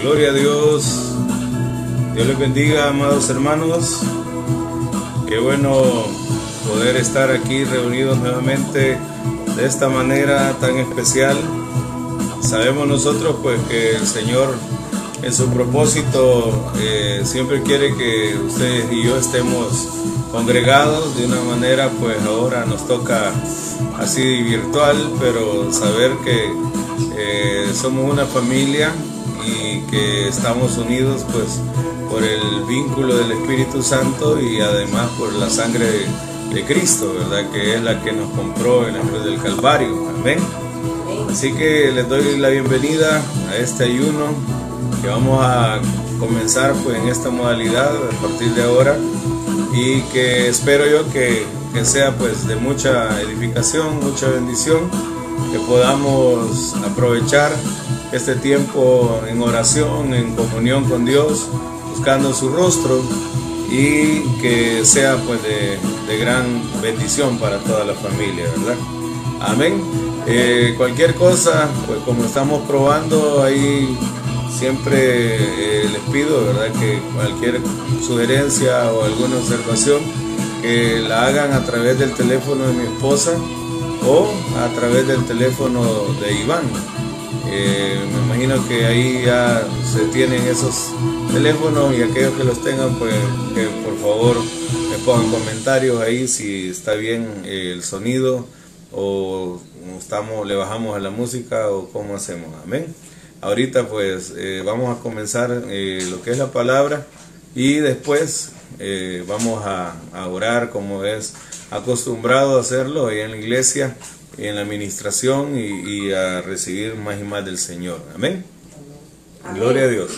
Gloria a Dios. Dios les bendiga, amados hermanos. Qué bueno poder estar aquí reunidos nuevamente de esta manera tan especial. Sabemos nosotros pues que el Señor en su propósito eh, siempre quiere que ustedes y yo estemos congregados de una manera pues ahora nos toca así virtual pero saber que eh, somos una familia y que estamos unidos pues por el vínculo del Espíritu Santo y además por la sangre de, Cristo, ¿verdad? Que es la que nos compró en la del Calvario. Amén. Así que les doy la bienvenida a este ayuno que vamos a comenzar pues en esta modalidad a partir de ahora y que espero yo que, que sea pues de mucha edificación, mucha bendición, que podamos aprovechar este tiempo en oración, en comunión con Dios, buscando su rostro y que sea pues de, gran bendición para toda la familia, ¿verdad? Amén. Eh, cualquier cosa, pues como estamos probando ahí, siempre eh, les pido, ¿verdad? Que cualquier sugerencia o alguna observación, que la hagan a través del teléfono de mi esposa o a través del teléfono de Iván. Eh, me imagino que ahí ya se tienen esos teléfonos y aquellos que los tengan, pues que por favor me pongan comentarios ahí si está bien el sonido o estamos, le bajamos a la música o cómo hacemos. Amén. Ahorita pues eh, vamos a comenzar eh, lo que es la palabra y después vamos a, a orar como es acostumbrado a hacerlo ahí en la iglesia en la administración y, a recibir más y más del Señor. Amén. Gloria a Dios.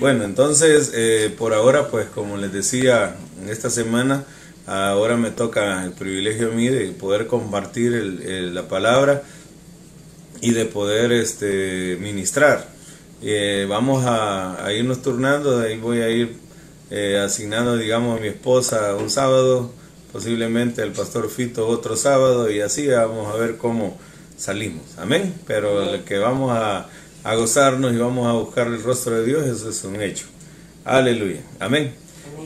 Bueno, entonces, eh, por ahora, pues como les decía, en esta semana, ahora me toca el privilegio a mí de poder compartir la palabra y de poder este, ministrar. Eh, vamos a, irnos turnando, de ahí voy a ir eh, asignando, digamos, a mi esposa un sábado, posiblemente el pastor Fito otro sábado y así vamos a ver cómo salimos. Amén. Pero el que vamos a, gozarnos y vamos a buscar el rostro de Dios, eso es un hecho. Aleluya. Amén.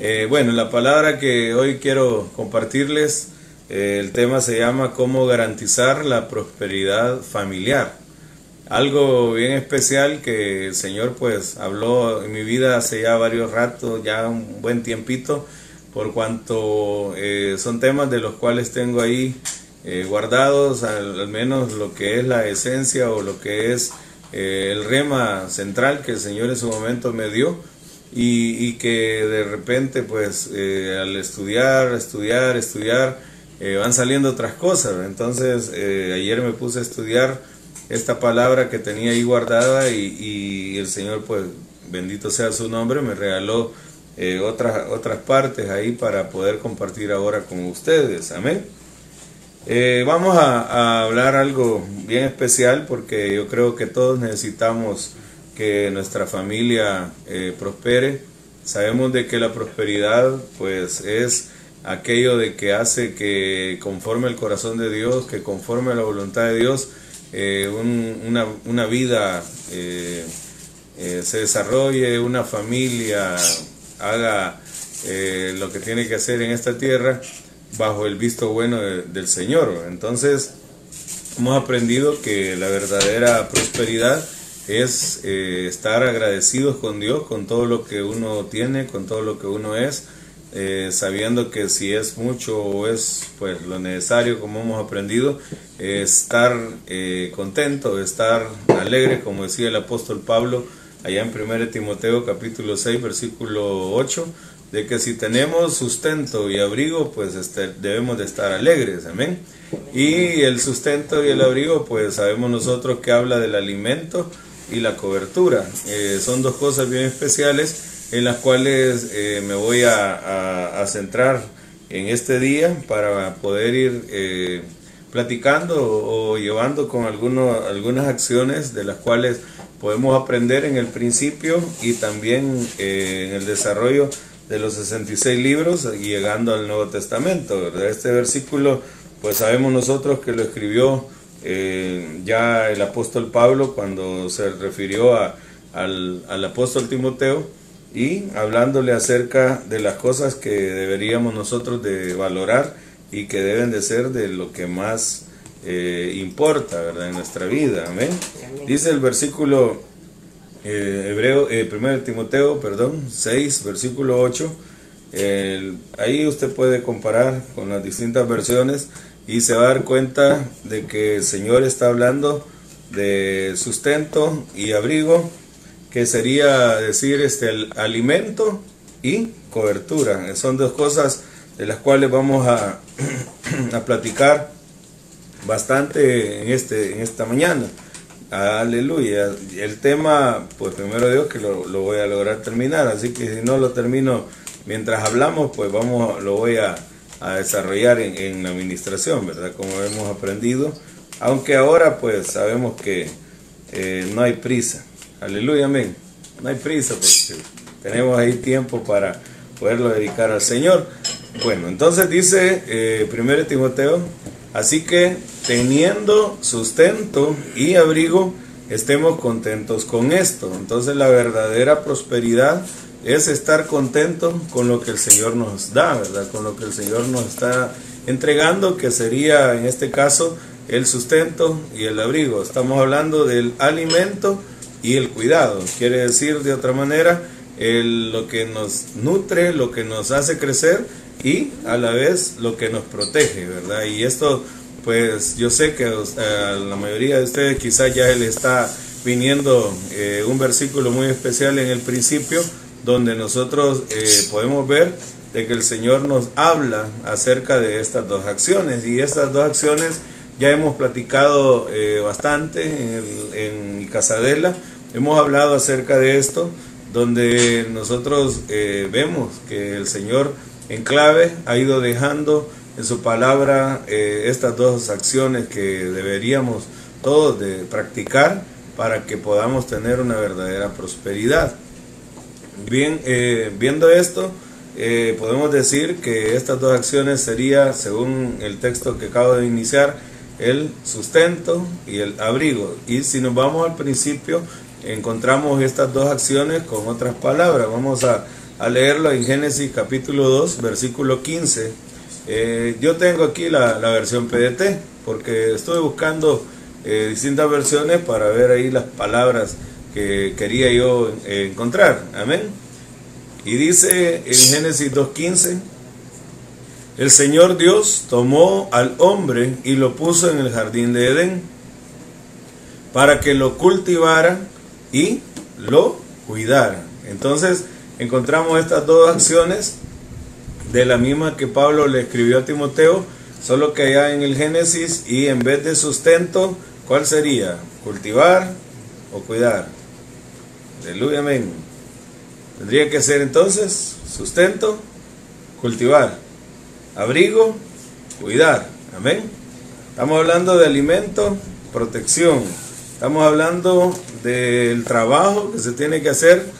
Eh, bueno, la palabra que hoy quiero compartirles, eh, el tema se llama cómo garantizar la prosperidad familiar. Algo bien especial que el Señor pues habló en mi vida hace ya varios ratos, ya un buen tiempito, por cuanto eh, son temas de los cuales tengo ahí eh, guardados al, menos lo que es la esencia o lo que es eh, el rema central que el Señor en su momento me dio y, que de repente pues al estudiar, estudiar, estudiar van saliendo otras cosas. Entonces ayer me puse a estudiar esta palabra que tenía ahí guardada y, y el Señor pues bendito sea su nombre me regaló eh, otras, otras partes ahí para poder compartir ahora con ustedes. Amén. Eh, vamos a, hablar algo bien especial porque yo creo que todos necesitamos que nuestra familia eh, prospere. Sabemos de que la prosperidad pues es aquello de que hace que conforme el corazón de Dios, que conforme la voluntad de Dios, una, una, vida se desarrolle, una familia haga eh, lo que tiene que hacer en esta tierra bajo el visto bueno del Señor. Entonces, hemos aprendido que la verdadera prosperidad es eh, estar agradecidos con Dios, con todo lo que uno tiene, con todo lo que uno es, eh, sabiendo que si es mucho o es pues lo necesario, como hemos aprendido, estar contento, estar alegre, como decía el apóstol Pablo, allá en 1 Timoteo capítulo 6 versículo 8, de que si tenemos sustento y abrigo, pues este, debemos de estar alegres, amén. Y el sustento y el abrigo, pues sabemos nosotros que habla del alimento y la cobertura. Eh, son dos cosas bien especiales en las cuales eh, me voy a, centrar en este día para poder ir eh, platicando o, llevando con algunos, algunas acciones de las cuales podemos aprender en el principio y también eh, en el desarrollo de los 66 libros y llegando al Nuevo Testamento. Este versículo, pues sabemos nosotros que lo escribió eh, ya el apóstol Pablo cuando se refirió a, al, al apóstol Timoteo y hablándole acerca de las cosas que deberíamos nosotros de valorar y que deben de ser de lo que más eh, importa ¿verdad? en nuestra vida. Amén. Dice el versículo eh, hebreo, eh, 1 Timoteo, perdón, 6, versículo 8. ahí usted puede comparar con las distintas versiones y se va a dar cuenta de que el Señor está hablando de sustento y abrigo, que sería decir este el alimento y cobertura. Son dos cosas de las cuales vamos a, a platicar bastante en, este, en esta mañana. Aleluya. El tema, pues primero Dios que lo, lo, voy a lograr terminar, así que si no lo termino mientras hablamos, pues vamos, lo voy a, a desarrollar en, en, la administración, ¿verdad? Como hemos aprendido. Aunque ahora pues sabemos que eh, no hay prisa. Aleluya, amén. No hay prisa porque tenemos ahí tiempo para poderlo dedicar al Señor. Bueno, entonces dice eh, 1 Timoteo, así que teniendo sustento y abrigo, estemos contentos con esto. Entonces la verdadera prosperidad es estar contento con lo que el Señor nos da, ¿verdad? Con lo que el Señor nos está entregando, que sería en este caso el sustento y el abrigo. Estamos hablando del alimento y el cuidado. Quiere decir de otra manera, el, lo que nos nutre, lo que nos hace crecer y a la vez lo que nos protege, ¿verdad? Y esto, pues yo sé que a la mayoría de ustedes quizás ya le está viniendo eh, un versículo muy especial en el principio, donde nosotros eh, podemos ver de que el Señor nos habla acerca de estas dos acciones y estas dos acciones ya hemos platicado eh, bastante en, en, Casadela, hemos hablado acerca de esto, donde nosotros eh, vemos que el Señor en clave ha ido dejando en su palabra eh, estas dos acciones que deberíamos todos practicar para que podamos tener una verdadera prosperidad. Eh, viendo esto, eh, podemos decir que estas dos acciones sería, según el texto que acabo de iniciar, el sustento y el abrigo. Y si nos vamos al principio, encontramos estas dos acciones con otras palabras. Vamos a, a leerlo en Génesis capítulo 2, versículo 15. Eh, yo tengo aquí la, la, versión PDT, porque estuve buscando eh, distintas versiones para ver ahí las palabras que quería yo encontrar. Amén. Y dice en Génesis 2.15, el Señor Dios tomó al hombre y lo puso en el jardín de Edén para que lo cultivara y lo cuidara. Entonces encontramos estas dos acciones de la misma que Pablo le escribió a Timoteo, solo que allá en el Génesis y en vez de sustento, ¿cuál sería? Cultivar o cuidar. Aleluya, amén. Tendría que ser entonces sustento, cultivar, abrigo, cuidar. Amén. Estamos hablando de alimento, protección. Estamos hablando del trabajo que se tiene que hacer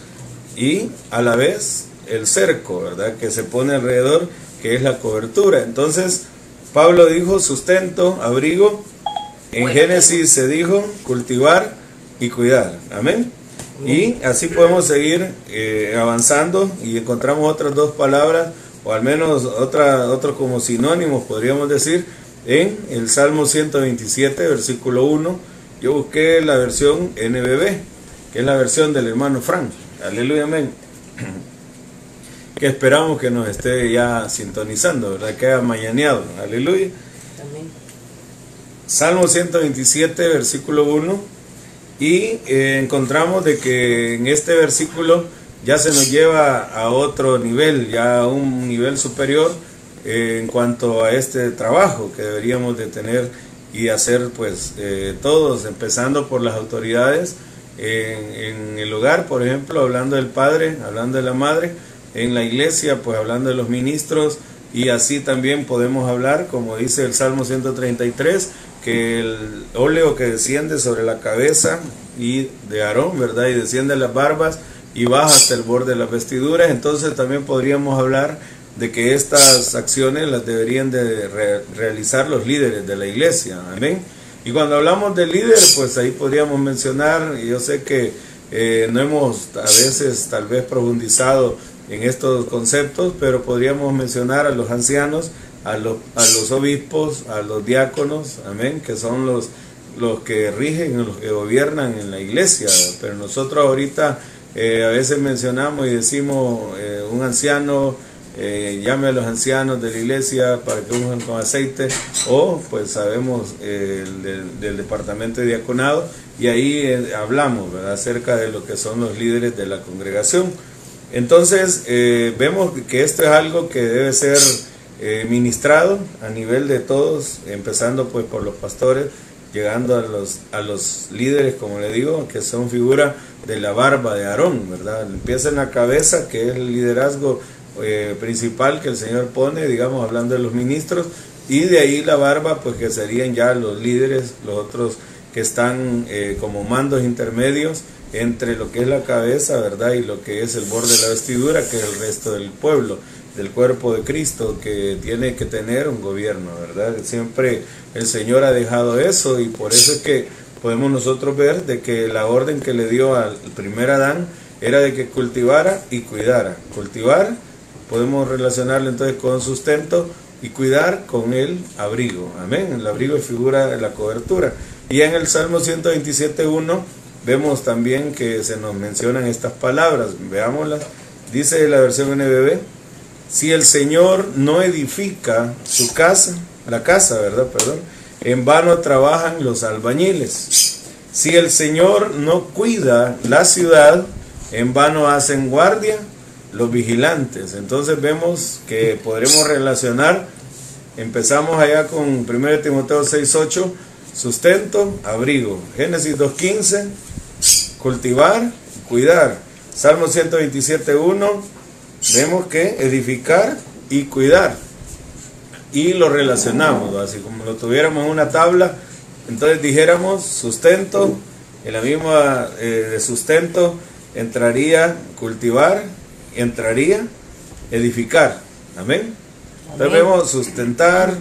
y a la vez el cerco, ¿verdad? Que se pone alrededor, que es la cobertura. Entonces, Pablo dijo sustento, abrigo. En Génesis se dijo cultivar y cuidar. Amén. Y así podemos seguir eh, avanzando y encontramos otras dos palabras, o al menos otra, otros como sinónimos, podríamos decir, en el Salmo 127, versículo 1. Yo busqué la versión NBB, que es la versión del hermano Frank. Aleluya, amén. Que esperamos que nos esté ya sintonizando, ¿verdad? Que haya mañaneado. Aleluya. Amén. Salmo 127, versículo 1 y eh, encontramos de que en este versículo ya se nos lleva a otro nivel, ya a un nivel superior eh, en cuanto a este trabajo que deberíamos de tener y hacer pues eh, todos, empezando por las autoridades en, el hogar, por ejemplo, hablando del padre, hablando de la madre, en la iglesia, pues hablando de los ministros, y así también podemos hablar, como dice el Salmo 133, que el óleo que desciende sobre la cabeza y de Aarón, ¿verdad? Y desciende las barbas y baja hasta el borde de las vestiduras. Entonces también podríamos hablar de que estas acciones las deberían de re realizar los líderes de la iglesia. Amén. Y cuando hablamos de líder, pues ahí podríamos mencionar, y yo sé que eh, no hemos a veces tal vez profundizado en estos conceptos, pero podríamos mencionar a los ancianos, a los, a los obispos, a los diáconos, amén, que son los, los que rigen, los que gobiernan en la iglesia. Pero nosotros ahorita eh, a veces mencionamos y decimos eh, un anciano, eh, llame a los ancianos de la iglesia para que usen con aceite, o pues sabemos del, del, departamento de diaconado, y ahí hablamos ¿verdad? acerca de lo que son los líderes de la congregación. Entonces, vemos que esto es algo que debe ser ministrado a nivel de todos, empezando pues por los pastores, llegando a los, a los líderes, como le digo, que son figura de la barba de Aarón, ¿verdad? Empieza en la cabeza, que es el liderazgo eh, principal que el Señor pone, digamos, hablando de los ministros, y de ahí la barba, pues que serían ya los líderes, los otros que están eh, como mandos intermedios entre lo que es la cabeza, ¿verdad? Y lo que es el borde de la vestidura, que es el resto del pueblo del cuerpo de Cristo que tiene que tener un gobierno, ¿verdad? Siempre el Señor ha dejado eso y por eso es que podemos nosotros ver de que la orden que le dio al primer Adán era de que cultivara y cuidara. Cultivar, podemos relacionarlo entonces con sustento y cuidar con el abrigo. Amén. El abrigo es figura de la cobertura. Y en el Salmo 127.1 vemos también que se nos mencionan estas palabras. Veámoslas. Dice la versión NBB si el Señor no edifica su casa, la casa, ¿verdad? Perdón, en vano trabajan los albañiles. Si el Señor no cuida la ciudad, en vano hacen guardia los vigilantes. Entonces vemos que podremos relacionar, empezamos allá con 1 Timoteo 6.8, sustento, abrigo. Génesis 2.15, cultivar, cuidar. Salmo 127.1, Vemos que edificar y cuidar. Y lo relacionamos, así como lo tuviéramos en una tabla, entonces dijéramos sustento, en la misma eh, de sustento entraría cultivar, entraría edificar. Amén. Entonces vemos sustentar,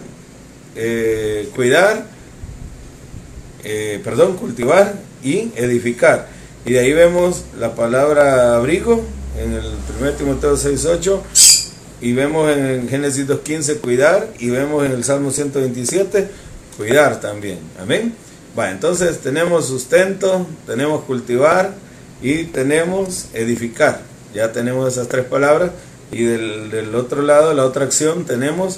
eh, cuidar, eh, perdón, cultivar y edificar. Y de ahí vemos la palabra abrigo, en el 1 Timoteo 6.8 y vemos en Génesis 2.15 cuidar y vemos en el Salmo 127 cuidar también. Amén. Bueno, entonces tenemos sustento, tenemos cultivar y tenemos edificar. Ya tenemos esas tres palabras y del, otro lado, la otra acción, tenemos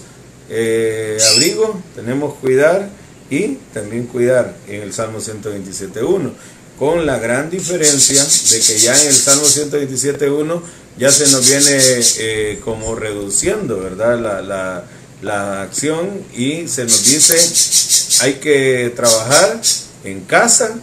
eh, abrigo, tenemos cuidar y también cuidar en el Salmo 127.1 con la gran diferencia de que ya en el Salmo 127.1 ya se nos viene eh, como reduciendo, ¿verdad? La, la, acción y se nos dice hay que trabajar en casa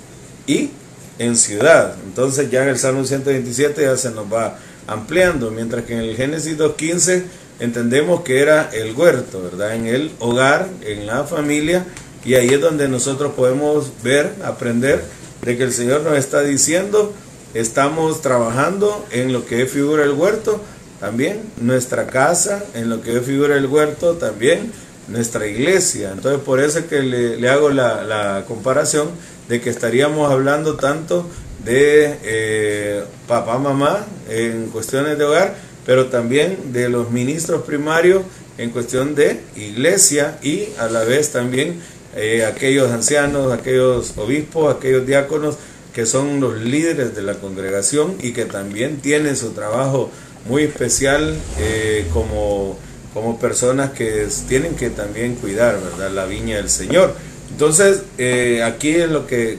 y en ciudad. Entonces ya en el Salmo 127 ya se nos va ampliando, mientras que en el Génesis 2.15 entendemos que era el huerto, ¿verdad? En el hogar, en la familia, y ahí es donde nosotros podemos ver, aprender de que el Señor nos está diciendo, estamos trabajando en lo que figura el huerto, también nuestra casa, en lo que figura el huerto, también nuestra iglesia. Entonces por eso es que le, hago la, comparación de que estaríamos hablando tanto de eh, papá, mamá en cuestiones de hogar, pero también de los ministros primarios en cuestión de iglesia y a la vez también eh, aquellos ancianos, aquellos obispos, aquellos diáconos que son los líderes de la congregación y que también tienen su trabajo muy especial eh, como, como personas que tienen que también cuidar ¿verdad? la viña del Señor. Entonces, eh, aquí es lo que,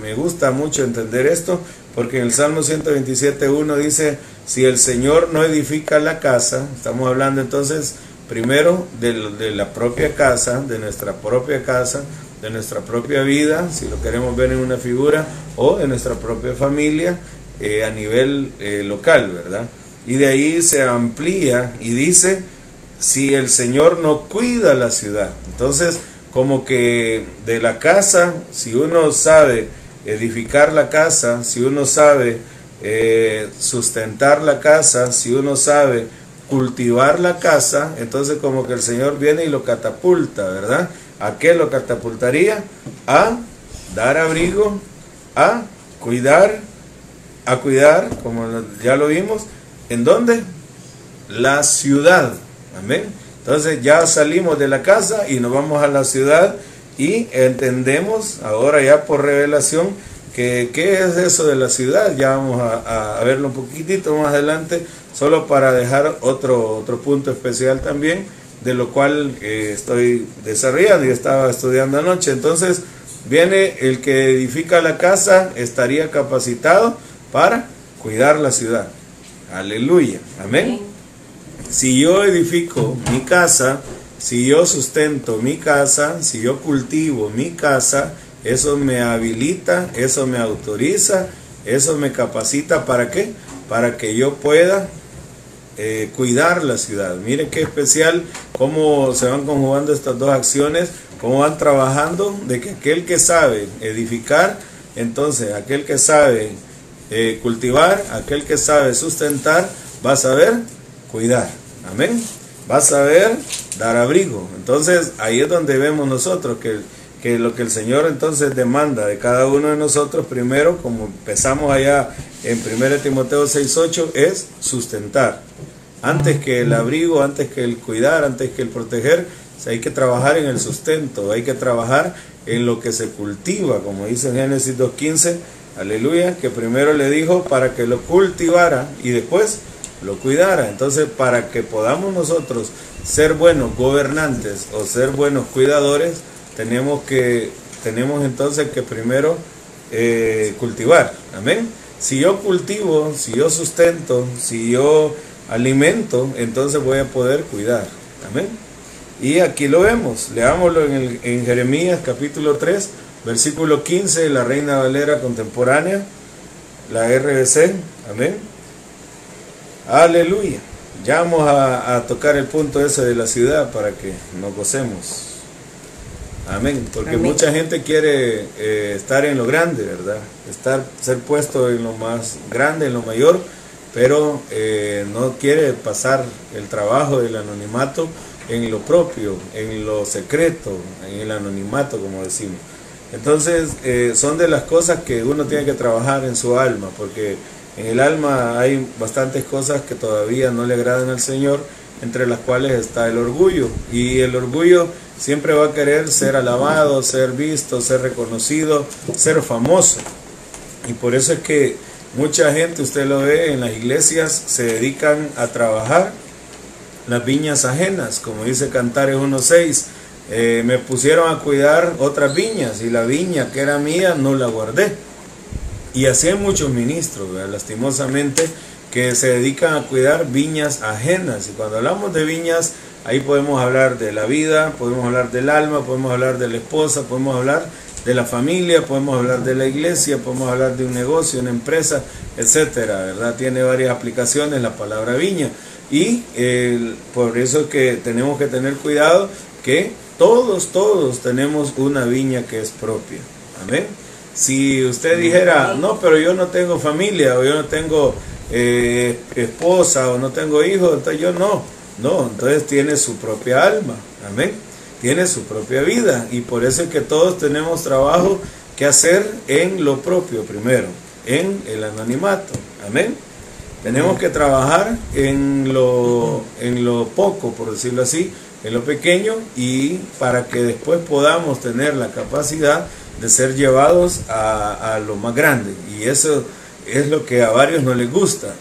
me, gusta mucho entender esto, porque en el Salmo 127.1 dice, si el Señor no edifica la casa, estamos hablando entonces primero de, la propia casa, de nuestra propia casa, de nuestra propia vida, si lo queremos ver en una figura, o de nuestra propia familia eh, a nivel eh, local, ¿verdad? Y de ahí se amplía y dice, si el Señor no cuida la ciudad, entonces como que de la casa, si uno sabe edificar la casa, si uno sabe eh, sustentar la casa, si uno sabe cultivar la casa, entonces como que el Señor viene y lo catapulta, ¿verdad? ¿A qué lo catapultaría? A dar abrigo, a cuidar a cuidar, como ya lo vimos, ¿en dónde? La ciudad. Amén. Entonces ya salimos de la casa y nos vamos a la ciudad y entendemos ahora ya por revelación que qué es eso de la ciudad. Ya vamos a, verlo un poquitito más adelante, solo para dejar otro, otro punto especial también, de lo cual eh, estoy desarrollando y estaba estudiando anoche. Entonces, viene el que edifica la casa, estaría capacitado para cuidar la ciudad. Aleluya. Amén. Si yo edifico mi casa, si yo sustento mi casa, si yo cultivo mi casa, eso me habilita, eso me autoriza, eso me capacita para qué? Para que yo pueda eh, cuidar la ciudad. Miren qué especial cómo se van conjugando estas dos acciones, cómo van trabajando, de que aquel que sabe edificar, entonces aquel que sabe eh, cultivar, aquel que sabe sustentar, va a saber cuidar. Amén. Va a saber dar abrigo. Entonces ahí es donde vemos nosotros que, que lo que el Señor entonces demanda de cada uno de nosotros, primero, como empezamos allá en 1 Timoteo 6.8, es sustentar. Antes que el abrigo, antes que el cuidar, antes que el proteger, hay que trabajar en el sustento, hay que trabajar en lo que se cultiva, como dice en Génesis 2.15, aleluya, que primero le dijo para que lo cultivara y después lo cuidara. Entonces, para que podamos nosotros ser buenos gobernantes o ser buenos cuidadores, tenemos que tenemos entonces que primero eh, cultivar. Amén. Si yo cultivo, si yo sustento, si yo alimento, entonces voy a poder cuidar. Amén. Y aquí lo vemos. Leámoslo en, el, Jeremías capítulo 3, versículo 15, la Reina Valera contemporánea, la RBC. Amén. Aleluya. Ya vamos a, tocar el punto ese de la ciudad para que nos gocemos. Amén. Porque mucha gente quiere eh, estar en lo grande, ¿verdad? Estar, ser puesto en lo más grande, en lo mayor, pero eh, no quiere pasar el trabajo del anonimato en lo propio, en lo secreto, en el anonimato, como decimos. Entonces, eh, son de las cosas que uno tiene que trabajar en su alma, porque en el alma hay bastantes cosas que todavía no le agradan al Señor, entre las cuales está el orgullo. Y el orgullo siempre va a querer ser alabado, ser visto, ser reconocido, ser famoso. Y por eso es que mucha gente, usted lo ve en las iglesias, se dedican a trabajar las viñas ajenas, como dice Cantares 1.6. Eh, me pusieron a cuidar otras viñas y la viña que era mía no la guardé. Y así hay muchos ministros, lastimosamente, que se dedican a cuidar viñas ajenas. Y cuando hablamos de viñas, ahí podemos hablar de la vida, podemos hablar del alma, podemos hablar de la esposa, podemos hablar de la familia, podemos hablar de la iglesia, podemos hablar de un negocio, una empresa, etcétera, ¿verdad? Tiene varias aplicaciones la palabra viña. Y por eso es que tenemos que tener cuidado que todos, todos tenemos una viña que es propia. Amén. Si usted dijera, no, pero yo no tengo familia, o yo no tengo eh, esposa, o no tengo hijos, entonces yo no. No, entonces tiene su propia alma. Amén. Tiene su propia vida. Y por eso es que todos tenemos trabajo que hacer en lo propio primero, en el anonimato. Amén. Tenemos que trabajar en lo, en lo poco, por decirlo así, en lo pequeño, y para que después podamos tener la capacidad de ser llevados a, lo más grande. Y eso es lo que a varios no les gusta.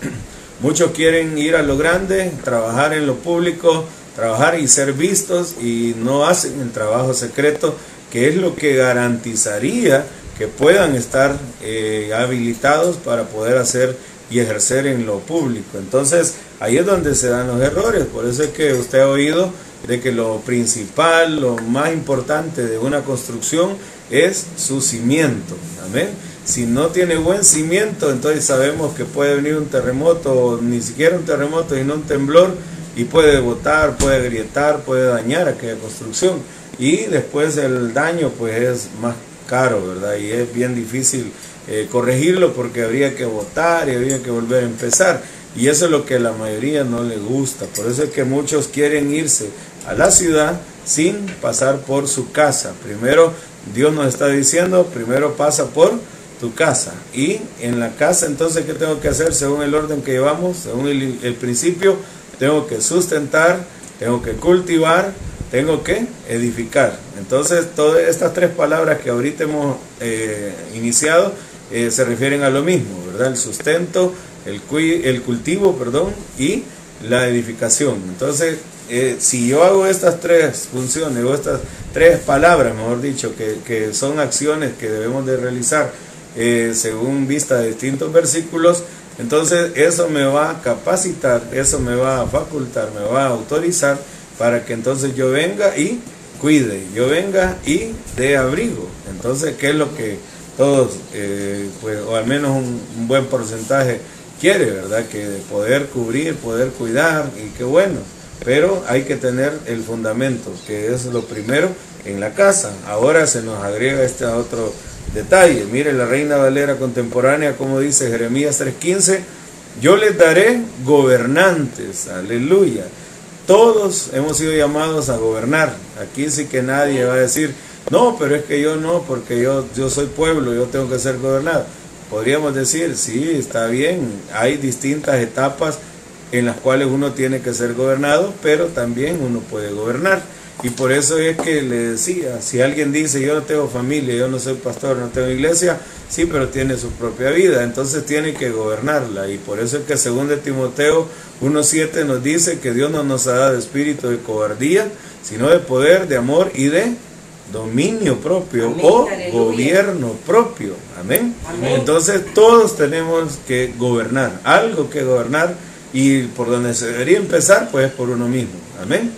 Muchos quieren ir a lo grande, trabajar en lo público, trabajar y ser vistos y no hacen el trabajo secreto, que es lo que garantizaría que puedan estar eh, habilitados para poder hacer y ejercer en lo público. Entonces, ahí es donde se dan los errores. Por eso es que usted ha oído de que lo principal, lo más importante de una construcción es su cimiento. Amén. Si no tiene buen cimiento, entonces sabemos que puede venir un terremoto, ni siquiera un terremoto, sino un temblor, y puede botar, puede grietar, puede dañar aquella construcción. Y después el daño pues es más caro, ¿verdad? Y es bien difícil eh, corregirlo porque habría que votar y habría que volver a empezar. Y eso es lo que a la mayoría no le gusta. Por eso es que muchos quieren irse a la ciudad sin pasar por su casa. Primero, Dios nos está diciendo, primero pasa por tu casa. Y en la casa, entonces, ¿qué tengo que hacer según el orden que llevamos? Según el, principio, tengo que sustentar, tengo que cultivar, tengo que edificar. Entonces, todas estas tres palabras que ahorita hemos eh, iniciado eh, se refieren a lo mismo, ¿verdad? El sustento, el, cultivo, perdón, y la edificación. Entonces, eh, si yo hago estas tres funciones, o estas tres palabras, mejor dicho, que, que son acciones que debemos de realizar eh, según vista de distintos versículos, entonces eso me va a capacitar, eso me va a facultar, me va a autorizar para que entonces yo venga y cuide, yo venga y dé abrigo. Entonces, ¿qué es lo que todos, eh, pues, o al menos un buen porcentaje quiere, ¿verdad? Que poder cubrir, poder cuidar, y qué bueno. Pero hay que tener el fundamento, que es lo primero en la casa. Ahora se nos agrega este otro detalle. Mire la Reina Valera contemporánea, como dice Jeremías 3:15, yo les daré gobernantes, aleluya. Todos hemos sido llamados a gobernar. Aquí sí que nadie va a decir, no, pero es que yo no, porque yo, yo soy pueblo, yo tengo que ser gobernado podríamos decir, sí, está bien, hay distintas etapas en las cuales uno tiene que ser gobernado, pero también uno puede gobernar. Y por eso es que le decía, si alguien dice, yo no tengo familia, yo no soy pastor, no tengo iglesia, sí, pero tiene su propia vida, entonces tiene que gobernarla. Y por eso es que según de Timoteo 1.7 nos dice que Dios no nos ha dado espíritu de cobardía, sino de poder, de amor y de dominio propio o gobierno propio. Amén. Entonces todos tenemos que gobernar, algo que gobernar y por donde se debería empezar, pues por uno mismo. Amén.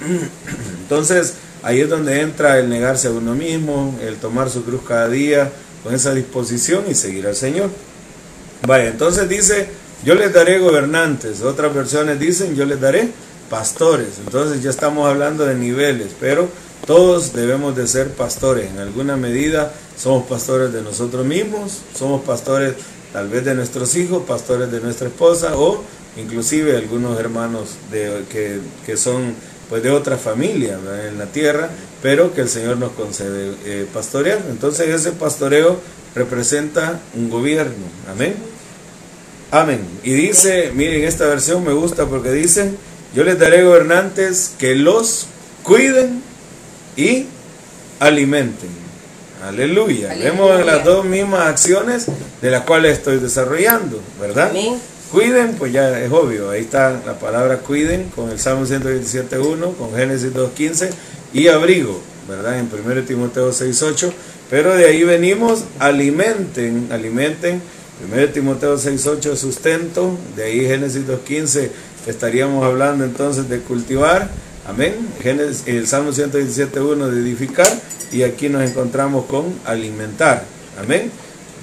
Entonces ahí es donde entra el negarse a uno mismo, el tomar su cruz cada día con esa disposición y seguir al Señor. Vaya, entonces dice, yo les daré gobernantes. Otras versiones dicen, yo les daré pastores. Entonces ya estamos hablando de niveles, pero todos debemos de ser pastores. En alguna medida somos pastores de nosotros mismos, somos pastores tal vez de nuestros hijos, pastores de nuestra esposa o inclusive algunos hermanos de, que, son pues de otra familia en la tierra, pero que el Señor nos concede eh, pastorear. Entonces ese pastoreo representa un gobierno. Amén. Amén. Y dice, miren, esta versión me gusta porque dice, yo les daré gobernantes que los cuiden y alimenten. Aleluya. Vemos las dos mismas acciones de las cuales estoy desarrollando, ¿verdad? Cuiden, pues ya es obvio, ahí está la palabra cuiden con el Salmo 127.1, con Génesis 2.15 y abrigo, ¿verdad? En 1 Timoteo 6.8, pero de ahí venimos, alimenten, alimenten, 1 Timoteo 6.8 sustento, de ahí Génesis 2.15 estaríamos hablando entonces de cultivar, Amén. Génesis, el Salmo 117.1 de edificar y aquí nos encontramos con alimentar. Amén.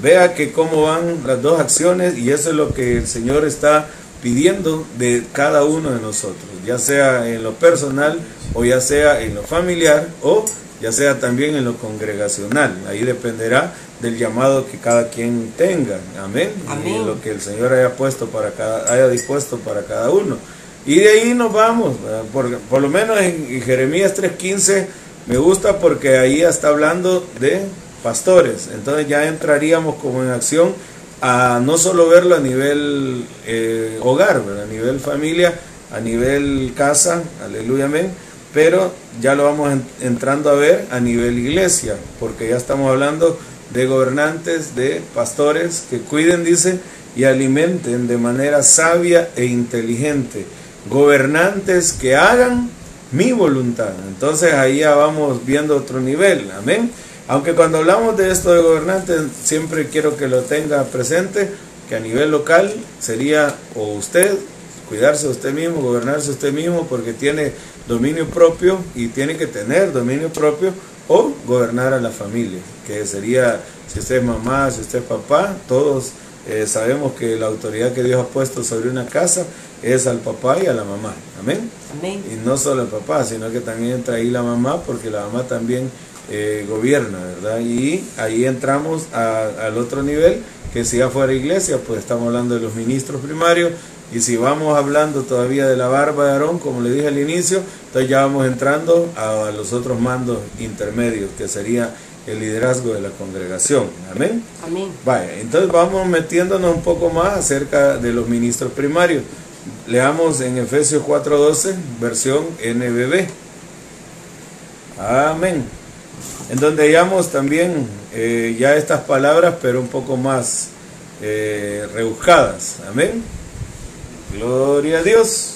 Vea que cómo van las dos acciones y eso es lo que el Señor está pidiendo de cada uno de nosotros, ya sea en lo personal o ya sea en lo familiar o ya sea también en lo congregacional. Ahí dependerá del llamado que cada quien tenga. Amén. Amén. Y lo que el Señor haya puesto para cada, haya dispuesto para cada uno. Y de ahí nos vamos, por, por lo menos en, Jeremías 3.15 me gusta porque ahí está hablando de pastores, entonces ya entraríamos como en acción a no solo verlo a nivel eh, hogar, a nivel familia, a nivel casa, aleluya, amén, pero ya lo vamos entrando a ver a nivel iglesia, porque ya estamos hablando de gobernantes, de pastores que cuiden, dice, y alimenten de manera sabia e inteligente gobernantes que hagan mi voluntad. Entonces ahí ya vamos viendo otro nivel, amén. Aunque cuando hablamos de esto de gobernantes, siempre quiero que lo tenga presente, que a nivel local sería o usted, cuidarse usted mismo, gobernarse usted mismo, porque tiene dominio propio y tiene que tener dominio propio, o gobernar a la familia, que sería, si usted es mamá, si usted es papá, todos eh, sabemos que la autoridad que Dios ha puesto sobre una casa es al papá y a la mamá. Amén. Y no solo el papá, sino que también entra ahí la mamá, porque la mamá también eh, gobierna, ¿verdad? Y ahí entramos al otro nivel, que si ya fuera iglesia, pues estamos hablando de los ministros primarios. Y si vamos hablando todavía de la barba de Aarón, como le dije al inicio, entonces ya vamos entrando a los otros mandos intermedios, que sería el liderazgo de la congregación. Amén. Amén. Vaya, entonces vamos metiéndonos un poco más acerca de los ministros primarios. Leamos en Efesios 4:12, versión NBB. Amén. En donde hallamos también eh, ya estas palabras, pero un poco más eh, rebuscadas. Amén. Gloria a Dios.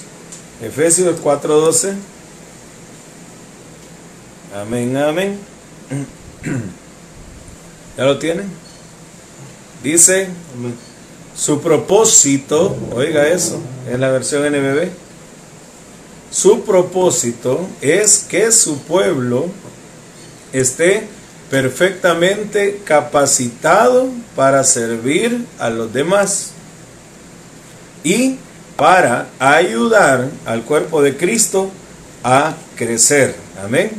Efesios 4:12. Amén, amén. ¿Ya lo tienen? Dice, su propósito, oiga eso, en la versión NBB, su propósito es que su pueblo esté perfectamente capacitado para servir a los demás y para ayudar al cuerpo de Cristo a crecer. Amén.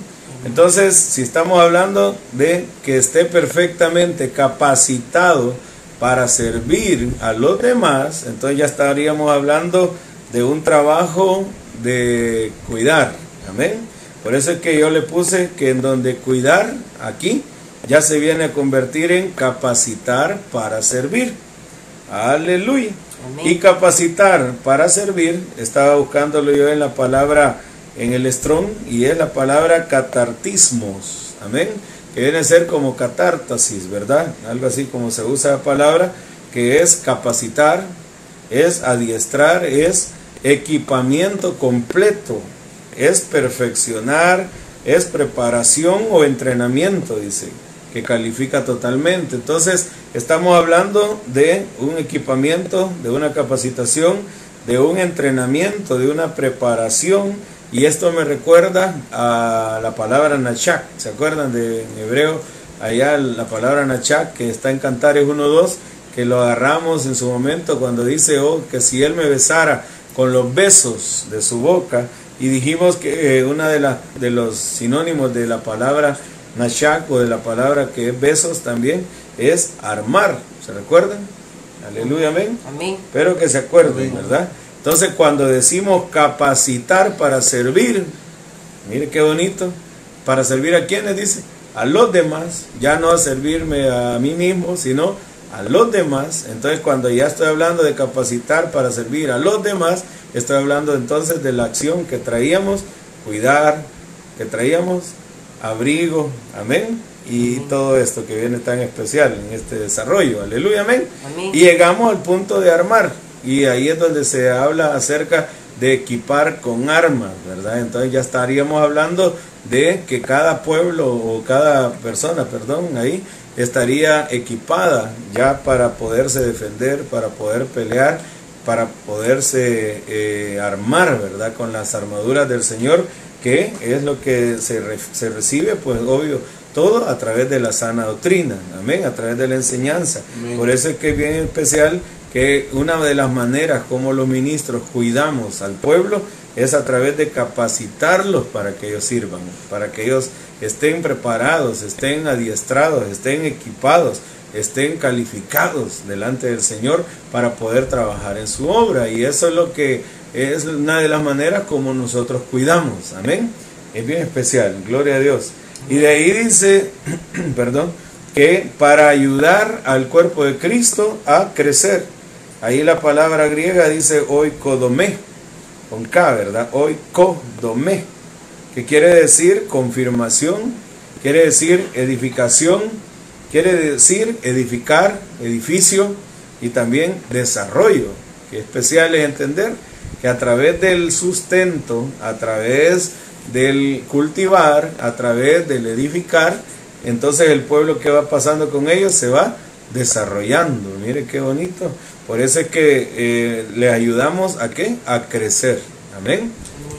Entonces, si estamos hablando de que esté perfectamente capacitado para servir a los demás, entonces ya estaríamos hablando de un trabajo de cuidar. Amén. Por eso es que yo le puse que en donde cuidar, aquí, ya se viene a convertir en capacitar para servir. Aleluya. Y capacitar para servir, estaba buscándolo yo en la palabra en el Strong y es la palabra catartismos. Amén. Que viene a ser como catártasis, ¿verdad? Algo así como se usa la palabra, que es capacitar, es adiestrar, es equipamiento completo, es perfeccionar, es preparación o entrenamiento, dice, que califica totalmente. Entonces, estamos hablando de un equipamiento, de una capacitación, de un entrenamiento, de una preparación y esto me recuerda a la palabra Nachak. ¿Se acuerdan de en hebreo? Allá la palabra Nachak que está en Cantares 1.2, que lo agarramos en su momento cuando dice, oh, que si él me besara con los besos de su boca, y dijimos que eh, una de, la, de los sinónimos de la palabra Nachak o de la palabra que es besos también es armar. ¿Se recuerdan? Aleluya, amén. Amén. Espero que se acuerden, ¿verdad? Entonces cuando decimos capacitar para servir, mire qué bonito, para servir a quienes dice, a los demás, ya no a servirme a mí mismo, sino a los demás. Entonces cuando ya estoy hablando de capacitar para servir a los demás, estoy hablando entonces de la acción que traíamos, cuidar, que traíamos abrigo, amén. Y todo esto que viene tan especial en este desarrollo, aleluya, amén. amén. Y llegamos al punto de armar. Y ahí es donde se habla acerca de equipar con armas, ¿verdad? Entonces ya estaríamos hablando de que cada pueblo o cada persona, perdón, ahí estaría equipada ya para poderse defender, para poder pelear, para poderse eh, armar, ¿verdad? Con las armaduras del Señor, que es lo que se, se recibe, pues obvio, todo a través de la sana doctrina, amén, a través de la enseñanza. Por eso es que es bien especial que una de las maneras como los ministros cuidamos al pueblo es a través de capacitarlos para que ellos sirvan, para que ellos estén preparados, estén adiestrados, estén equipados, estén calificados delante del Señor para poder trabajar en su obra. Y eso es lo que es una de las maneras como nosotros cuidamos. Amén. Es bien especial, gloria a Dios. Y de ahí dice, perdón, que para ayudar al cuerpo de Cristo a crecer. Ahí la palabra griega dice oikodomé, con K, ¿verdad? Oikodomé, que quiere decir confirmación, quiere decir edificación, quiere decir edificar, edificio y también desarrollo. Que especial es entender que a través del sustento, a través del cultivar, a través del edificar, entonces el pueblo que va pasando con ellos se va desarrollando. Mire qué bonito. Por eso es que eh, le ayudamos a qué? A crecer. Amén.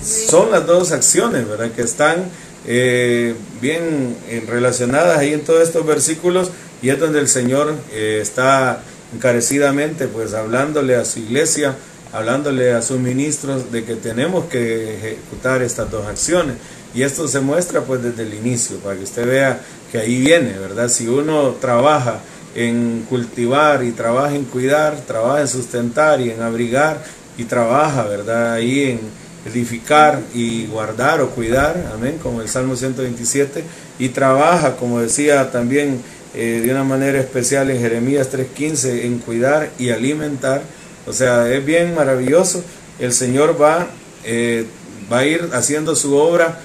Son las dos acciones, ¿verdad? Que están eh, bien eh, relacionadas ahí en todos estos versículos y es donde el Señor está encarecidamente pues hablándole a su iglesia, hablándole a sus ministros de que tenemos que ejecutar estas dos acciones. Y esto se muestra pues desde el inicio, para que usted vea que ahí viene, ¿verdad? Si uno trabaja en cultivar y trabaja en cuidar, trabaja en sustentar y en abrigar y trabaja, ¿verdad? Ahí en, edificar y guardar o cuidar, amén, como el Salmo 127, y trabaja, como decía también eh, de una manera especial en Jeremías 3.15, en cuidar y alimentar. O sea, es bien maravilloso. El Señor va, eh, va a ir haciendo su obra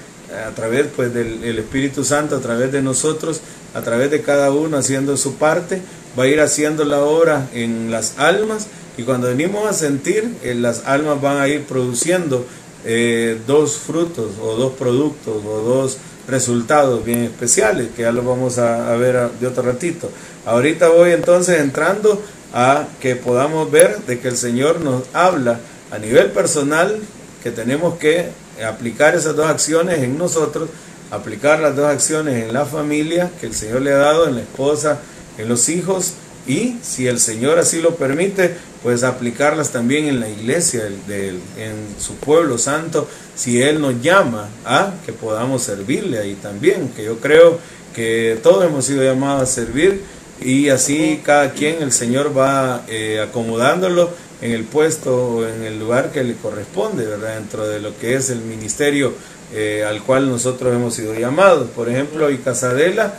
a través pues, del Espíritu Santo, a través de nosotros, a través de cada uno haciendo su parte, va a ir haciendo la obra en las almas y cuando venimos a sentir, eh, las almas van a ir produciendo eh, dos frutos o dos productos o dos resultados bien especiales, que ya lo vamos a, ver de otro ratito. Ahorita voy entonces entrando a que podamos ver de que el Señor nos habla a nivel personal, que tenemos que aplicar esas dos acciones en nosotros, aplicar las dos acciones en la familia que el Señor le ha dado, en la esposa, en los hijos, y si el Señor así lo permite, pues aplicarlas también en la iglesia, en su pueblo santo, si Él nos llama a que podamos servirle ahí también, que yo creo que todos hemos sido llamados a servir y así cada quien el Señor va eh, acomodándolo en el puesto o en el lugar que le corresponde, ¿verdad? Dentro de lo que es el ministerio eh, al cual nosotros hemos sido llamados. Por ejemplo, y Casadela,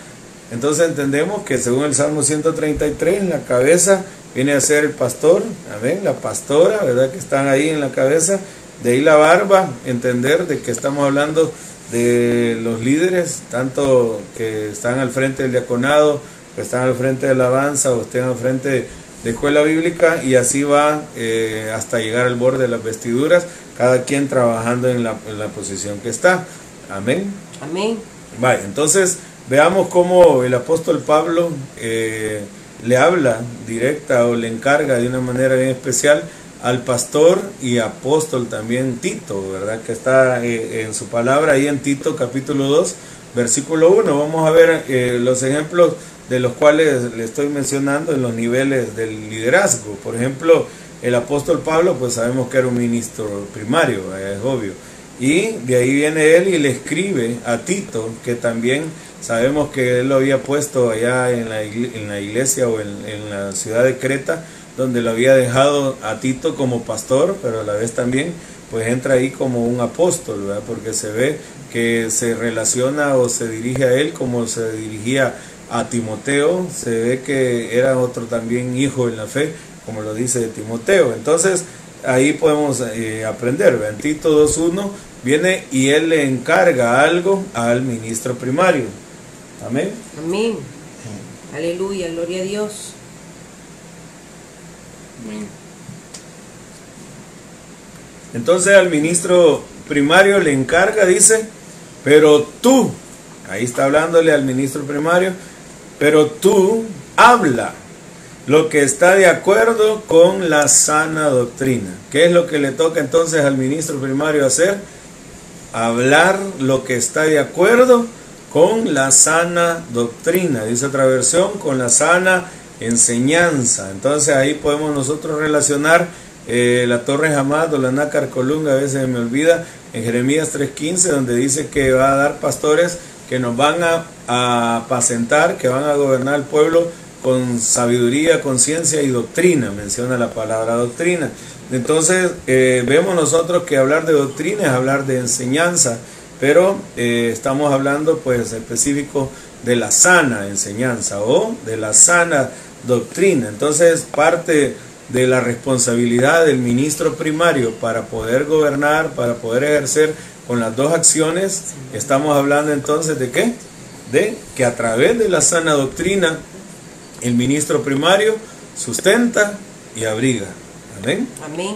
entonces entendemos que según el Salmo 133, la cabeza viene a ser el pastor, amén, la pastora, ¿verdad? Que están ahí en la cabeza, de ahí la barba, entender de que estamos hablando de los líderes, tanto que están al frente del diaconado, que están al frente de la alabanza o estén al frente de escuela bíblica y así va eh, hasta llegar al borde de las vestiduras, cada quien trabajando en la, en la posición que está. Amén. Amén. Vale, entonces veamos cómo el apóstol Pablo eh, le habla directa o le encarga de una manera bien especial al pastor y apóstol también Tito, ¿verdad? Que está eh, en su palabra ahí en Tito capítulo 2, versículo 1. Vamos a ver los ejemplos de los cuales le estoy mencionando en los niveles del liderazgo. Por ejemplo, el apóstol Pablo, pues sabemos que era un ministro primario, es obvio. Y de ahí viene él y le escribe a Tito, que también Sabemos que él lo había puesto allá en la, iglesia o en, la ciudad de Creta, donde lo había dejado a Tito como pastor, pero a la vez también pues entra ahí como un apóstol, ¿verdad? porque se ve que se relaciona o se dirige a él como se dirigía a Timoteo, se ve que era otro también hijo en la fe, como lo dice Timoteo. Entonces ahí podemos eh, aprender, en Tito 2.1 viene y él le encarga algo al ministro primario. Amén. Amén. Aleluya, gloria a Dios. Amén. Entonces al ministro primario le encarga, dice, pero tú, ahí está hablándole al ministro primario, pero tú habla lo que está de acuerdo con la sana doctrina. ¿Qué es lo que le toca entonces al ministro primario hacer? Hablar lo que está de acuerdo con la sana doctrina, dice otra versión, con la sana enseñanza. Entonces ahí podemos nosotros relacionar eh, la Torre Hamad o la Nácar Colunga, a veces me olvida, en Jeremías 3.15, donde dice que va a dar pastores que nos van a, a apacentar, que van a gobernar el pueblo con sabiduría, conciencia y doctrina, menciona la palabra doctrina. Entonces eh, vemos nosotros que hablar de doctrina es hablar de enseñanza pero eh, estamos hablando pues específico de la sana enseñanza o de la sana doctrina. Entonces parte de la responsabilidad del ministro primario para poder gobernar, para poder ejercer con las dos acciones, estamos hablando entonces de qué? De que a través de la sana doctrina el ministro primario sustenta y abriga. Amén. Amén.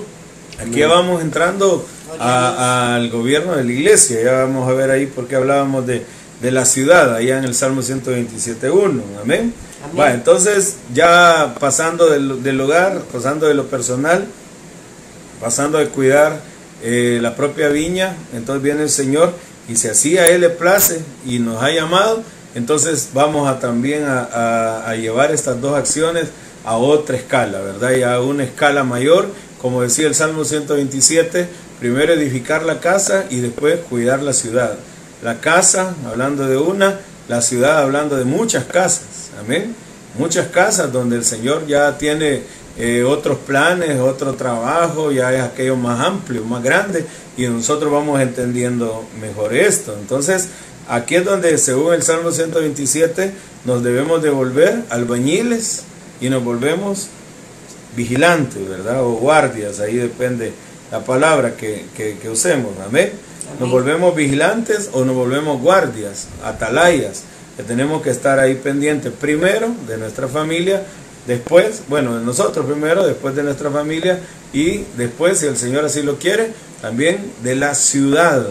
Aquí ya vamos entrando al gobierno de la iglesia. Ya vamos a ver ahí porque hablábamos de, la ciudad, allá en el Salmo 127.1. Amén. Va, entonces, ya pasando del, del, hogar, pasando de lo personal, pasando de cuidar eh, la propia viña, entonces viene el Señor y si así a Él le place y nos ha llamado, entonces vamos a también a, a llevar estas dos acciones a otra escala, ¿verdad? Y a una escala mayor, como decía el Salmo 127, Primero edificar la casa y después cuidar la ciudad. La casa, hablando de una, la ciudad hablando de muchas casas. Amén. Muchas casas donde el Señor ya tiene eh, otros planes, otro trabajo, ya es aquello más amplio, más grande, y nosotros vamos entendiendo mejor esto. Entonces, aquí es donde, según el Salmo 127, nos debemos devolver albañiles y nos volvemos vigilantes, ¿verdad? O guardias, ahí depende la palabra que, que, usemos, ¿amén? Nos volvemos vigilantes o nos volvemos guardias, atalayas, que tenemos que estar ahí pendientes primero de nuestra familia, después, bueno, de nosotros primero, después de nuestra familia y después, si el Señor así lo quiere, también de la ciudad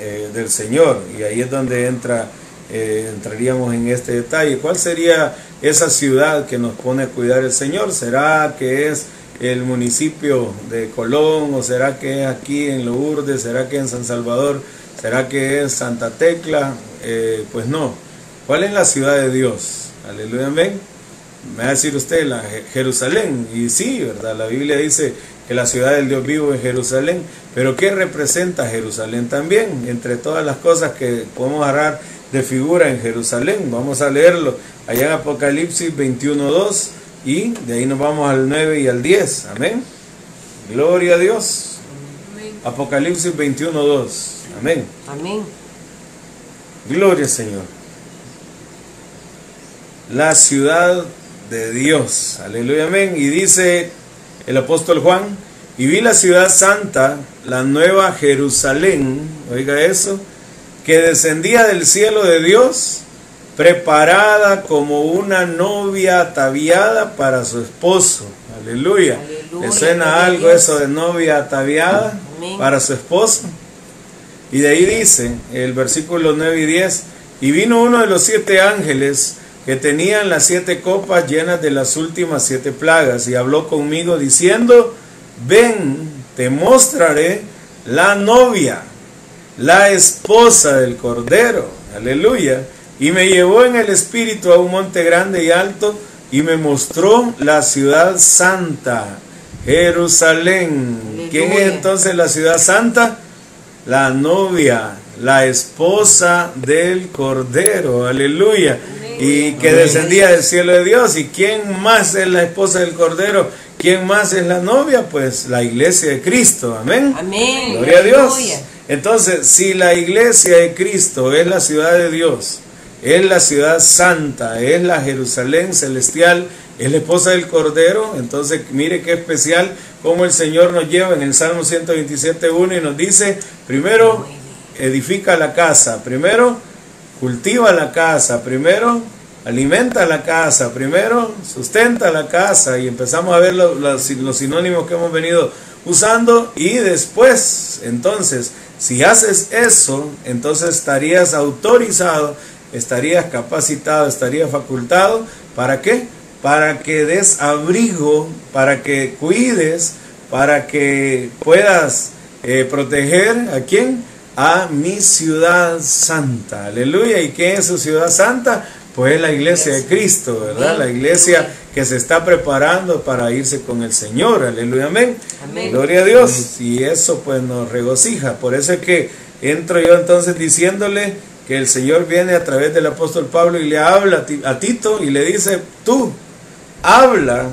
eh, del Señor. Y ahí es donde entra, eh, entraríamos en este detalle. ¿Cuál sería esa ciudad que nos pone a cuidar el Señor? ¿Será que es el municipio de Colón o será que es aquí en Lourdes? ¿Será que en San Salvador? ¿Será que es Santa Tecla? Eh, pues no. ¿Cuál es la ciudad de Dios? Aleluya, amén. Me va a decir usted, la Jerusalén. Y sí, ¿verdad? La Biblia dice que la ciudad del Dios vivo es Jerusalén. Pero ¿qué representa Jerusalén también? Entre todas las cosas que podemos agarrar de figura en Jerusalén. Vamos a leerlo allá en Apocalipsis 21.2 y de ahí nos vamos al 9 y al 10. Amén. Gloria a Dios. Apocalipsis 21.2. Amén. Amén. Gloria Señor. La ciudad de Dios. Aleluya, amén. Y dice el apóstol Juan, y vi la ciudad santa, la nueva Jerusalén, oiga eso, que descendía del cielo de Dios, preparada como una novia ataviada para su esposo. Aleluya. ¿Le suena algo eso de novia ataviada para su esposo? Y de ahí dice el versículo 9 y 10, y vino uno de los siete ángeles que tenían las siete copas llenas de las últimas siete plagas, y habló conmigo diciendo, ven, te mostraré la novia, la esposa del Cordero, aleluya, y me llevó en el espíritu a un monte grande y alto, y me mostró la ciudad santa, Jerusalén. ¿Quién es entonces la ciudad santa? La novia, la esposa del Cordero, aleluya y que descendía del cielo de Dios. ¿Y quién más es la esposa del Cordero? ¿Quién más es la novia? Pues la iglesia de Cristo. Amén. Amén. Gloria a Dios. Entonces, si la iglesia de Cristo es la ciudad de Dios, es la ciudad santa, es la Jerusalén celestial, es la esposa del Cordero, entonces mire qué especial como el Señor nos lleva en el Salmo 127.1 y nos dice, primero edifica la casa, primero cultiva la casa, primero alimenta la casa, primero sustenta la casa y empezamos a ver los, sinónimos que hemos venido usando y después, entonces, si haces eso, entonces estarías autorizado, estarías capacitado, estarías facultado, ¿para qué? Para que des abrigo, para que cuides, para que puedas eh, proteger a quién? A mi ciudad santa. Aleluya. ¿Y qué es su ciudad santa? Pues la iglesia de Cristo, ¿verdad? La iglesia que se está preparando para irse con el Señor. Aleluya. Amén. Gloria a Dios. Y eso pues nos regocija. Por eso es que entro yo entonces diciéndole que el Señor viene a través del apóstol Pablo y le habla a Tito y le dice, tú habla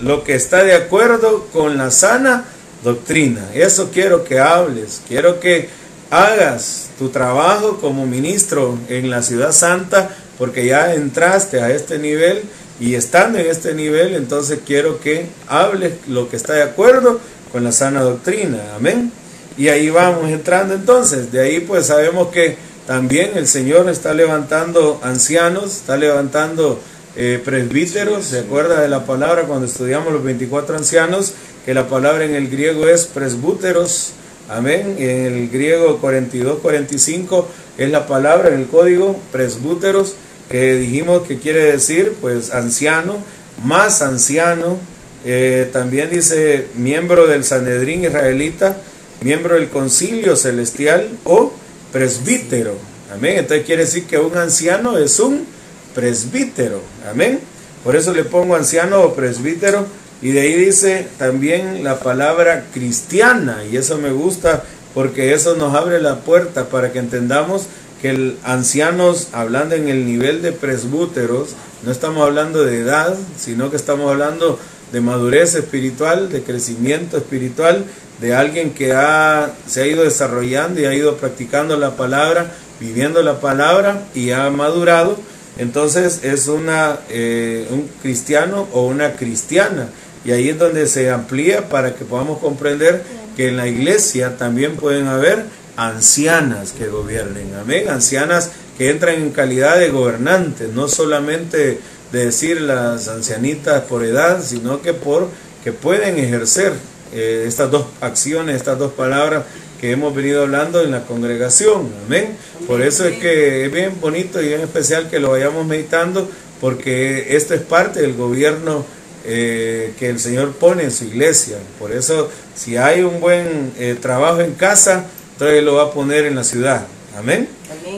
lo que está de acuerdo con la sana doctrina. Eso quiero que hables. Quiero que hagas tu trabajo como ministro en la ciudad santa, porque ya entraste a este nivel y estando en este nivel, entonces quiero que hables lo que está de acuerdo con la sana doctrina. Amén. Y ahí vamos entrando entonces. De ahí pues sabemos que también el Señor está levantando ancianos, está levantando eh, presbíteros. ¿Se acuerda de la palabra cuando estudiamos los 24 ancianos? Que la palabra en el griego es presbúteros Amén. En el griego 42-45 es la palabra en el código presbúteros que dijimos que quiere decir pues anciano, más anciano. Eh, también dice miembro del Sanedrín israelita, miembro del concilio celestial o presbítero. Amén. Entonces quiere decir que un anciano es un presbítero. Amén. Por eso le pongo anciano o presbítero y de ahí dice también la palabra cristiana, y eso me gusta porque eso nos abre la puerta para que entendamos que ancianos, hablando en el nivel de presbúteros, no estamos hablando de edad, sino que estamos hablando de madurez espiritual, de crecimiento espiritual, de alguien que ha, se ha ido desarrollando y ha ido practicando la palabra, viviendo la palabra y ha madurado, entonces es una, eh, un cristiano o una cristiana. Y ahí es donde se amplía para que podamos comprender que en la iglesia también pueden haber ancianas que gobiernen, amén, ancianas que entran en calidad de gobernantes, no solamente de decir las ancianitas por edad, sino que por que pueden ejercer eh, estas dos acciones, estas dos palabras que hemos venido hablando en la congregación, amén. Por eso es que es bien bonito y bien especial que lo vayamos meditando, porque esto es parte del gobierno eh, que el Señor pone en su iglesia. Por eso, si hay un buen eh, trabajo en casa, entonces lo va a poner en la ciudad. Amén.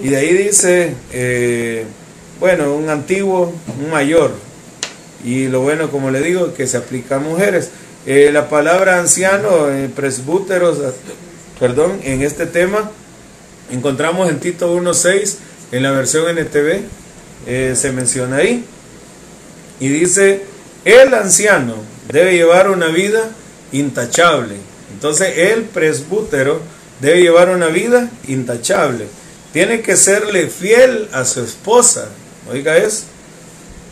Y de ahí dice, eh, bueno, un antiguo, un mayor. Y lo bueno, como le digo, que se aplica a mujeres. La palabra anciano, presbúteros, perdón, en este tema, encontramos en Tito 1.6, en la versión NTV, se menciona ahí. Y dice, el anciano debe llevar una vida intachable. Entonces, el presbútero debe llevar una vida intachable. Tiene que serle fiel a su esposa. Oiga eso.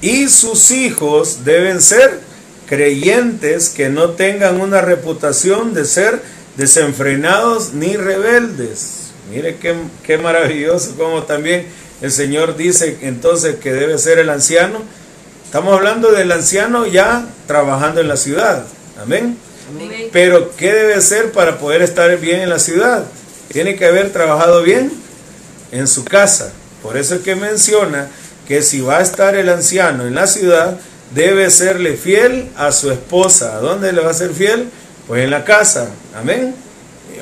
Y sus hijos deben ser creyentes que no tengan una reputación de ser desenfrenados ni rebeldes. Mire qué, qué maravilloso como también el Señor dice entonces que debe ser el anciano. Estamos hablando del anciano ya trabajando en la ciudad. Amén. Pero ¿qué debe ser para poder estar bien en la ciudad? Tiene que haber trabajado bien en su casa. Por eso es que menciona que si va a estar el anciano en la ciudad, debe serle fiel a su esposa. ¿A dónde le va a ser fiel? Pues en la casa. Amén.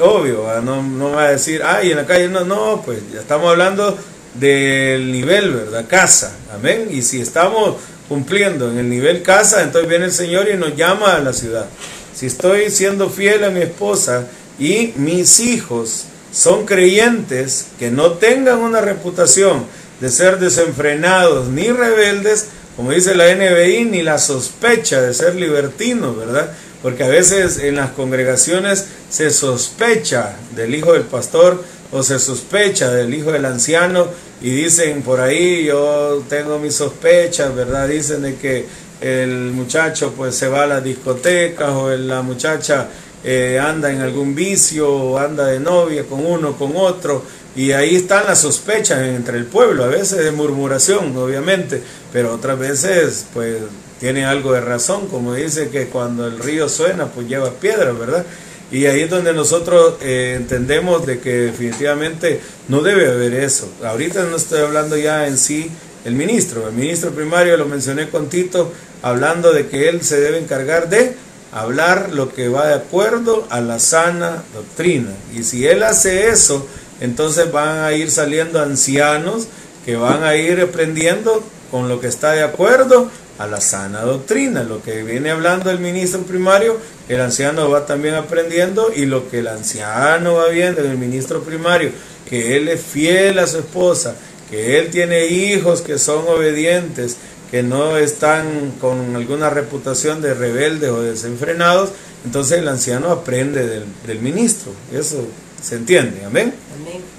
Obvio, no, no va a decir, ay, en la calle no, no, pues ya estamos hablando del nivel, ¿verdad? Casa. Amén. Y si estamos cumpliendo en el nivel casa, entonces viene el Señor y nos llama a la ciudad si estoy siendo fiel a mi esposa y mis hijos son creyentes que no tengan una reputación de ser desenfrenados ni rebeldes, como dice la NBI, ni la sospecha de ser libertinos, ¿verdad? Porque a veces en las congregaciones se sospecha del hijo del pastor o se sospecha del hijo del anciano y dicen por ahí yo tengo mis sospechas, ¿verdad? Dicen de que el muchacho pues se va a las discotecas o la muchacha eh, anda en algún vicio o anda de novia con uno, con otro. Y ahí están las sospechas entre el pueblo, a veces de murmuración, obviamente, pero otras veces pues tiene algo de razón, como dice que cuando el río suena pues lleva piedras, ¿verdad? Y ahí es donde nosotros eh, entendemos de que definitivamente no debe haber eso. Ahorita no estoy hablando ya en sí el ministro, el ministro primario lo mencioné con Tito, hablando de que él se debe encargar de hablar lo que va de acuerdo a la sana doctrina. Y si él hace eso, entonces van a ir saliendo ancianos que van a ir aprendiendo con lo que está de acuerdo a la sana doctrina. Lo que viene hablando el ministro primario, el anciano va también aprendiendo y lo que el anciano va viendo en el ministro primario, que él es fiel a su esposa, que él tiene hijos que son obedientes, que no están con alguna reputación de rebeldes o desenfrenados, entonces el anciano aprende del, ministro. Eso se entiende, amén.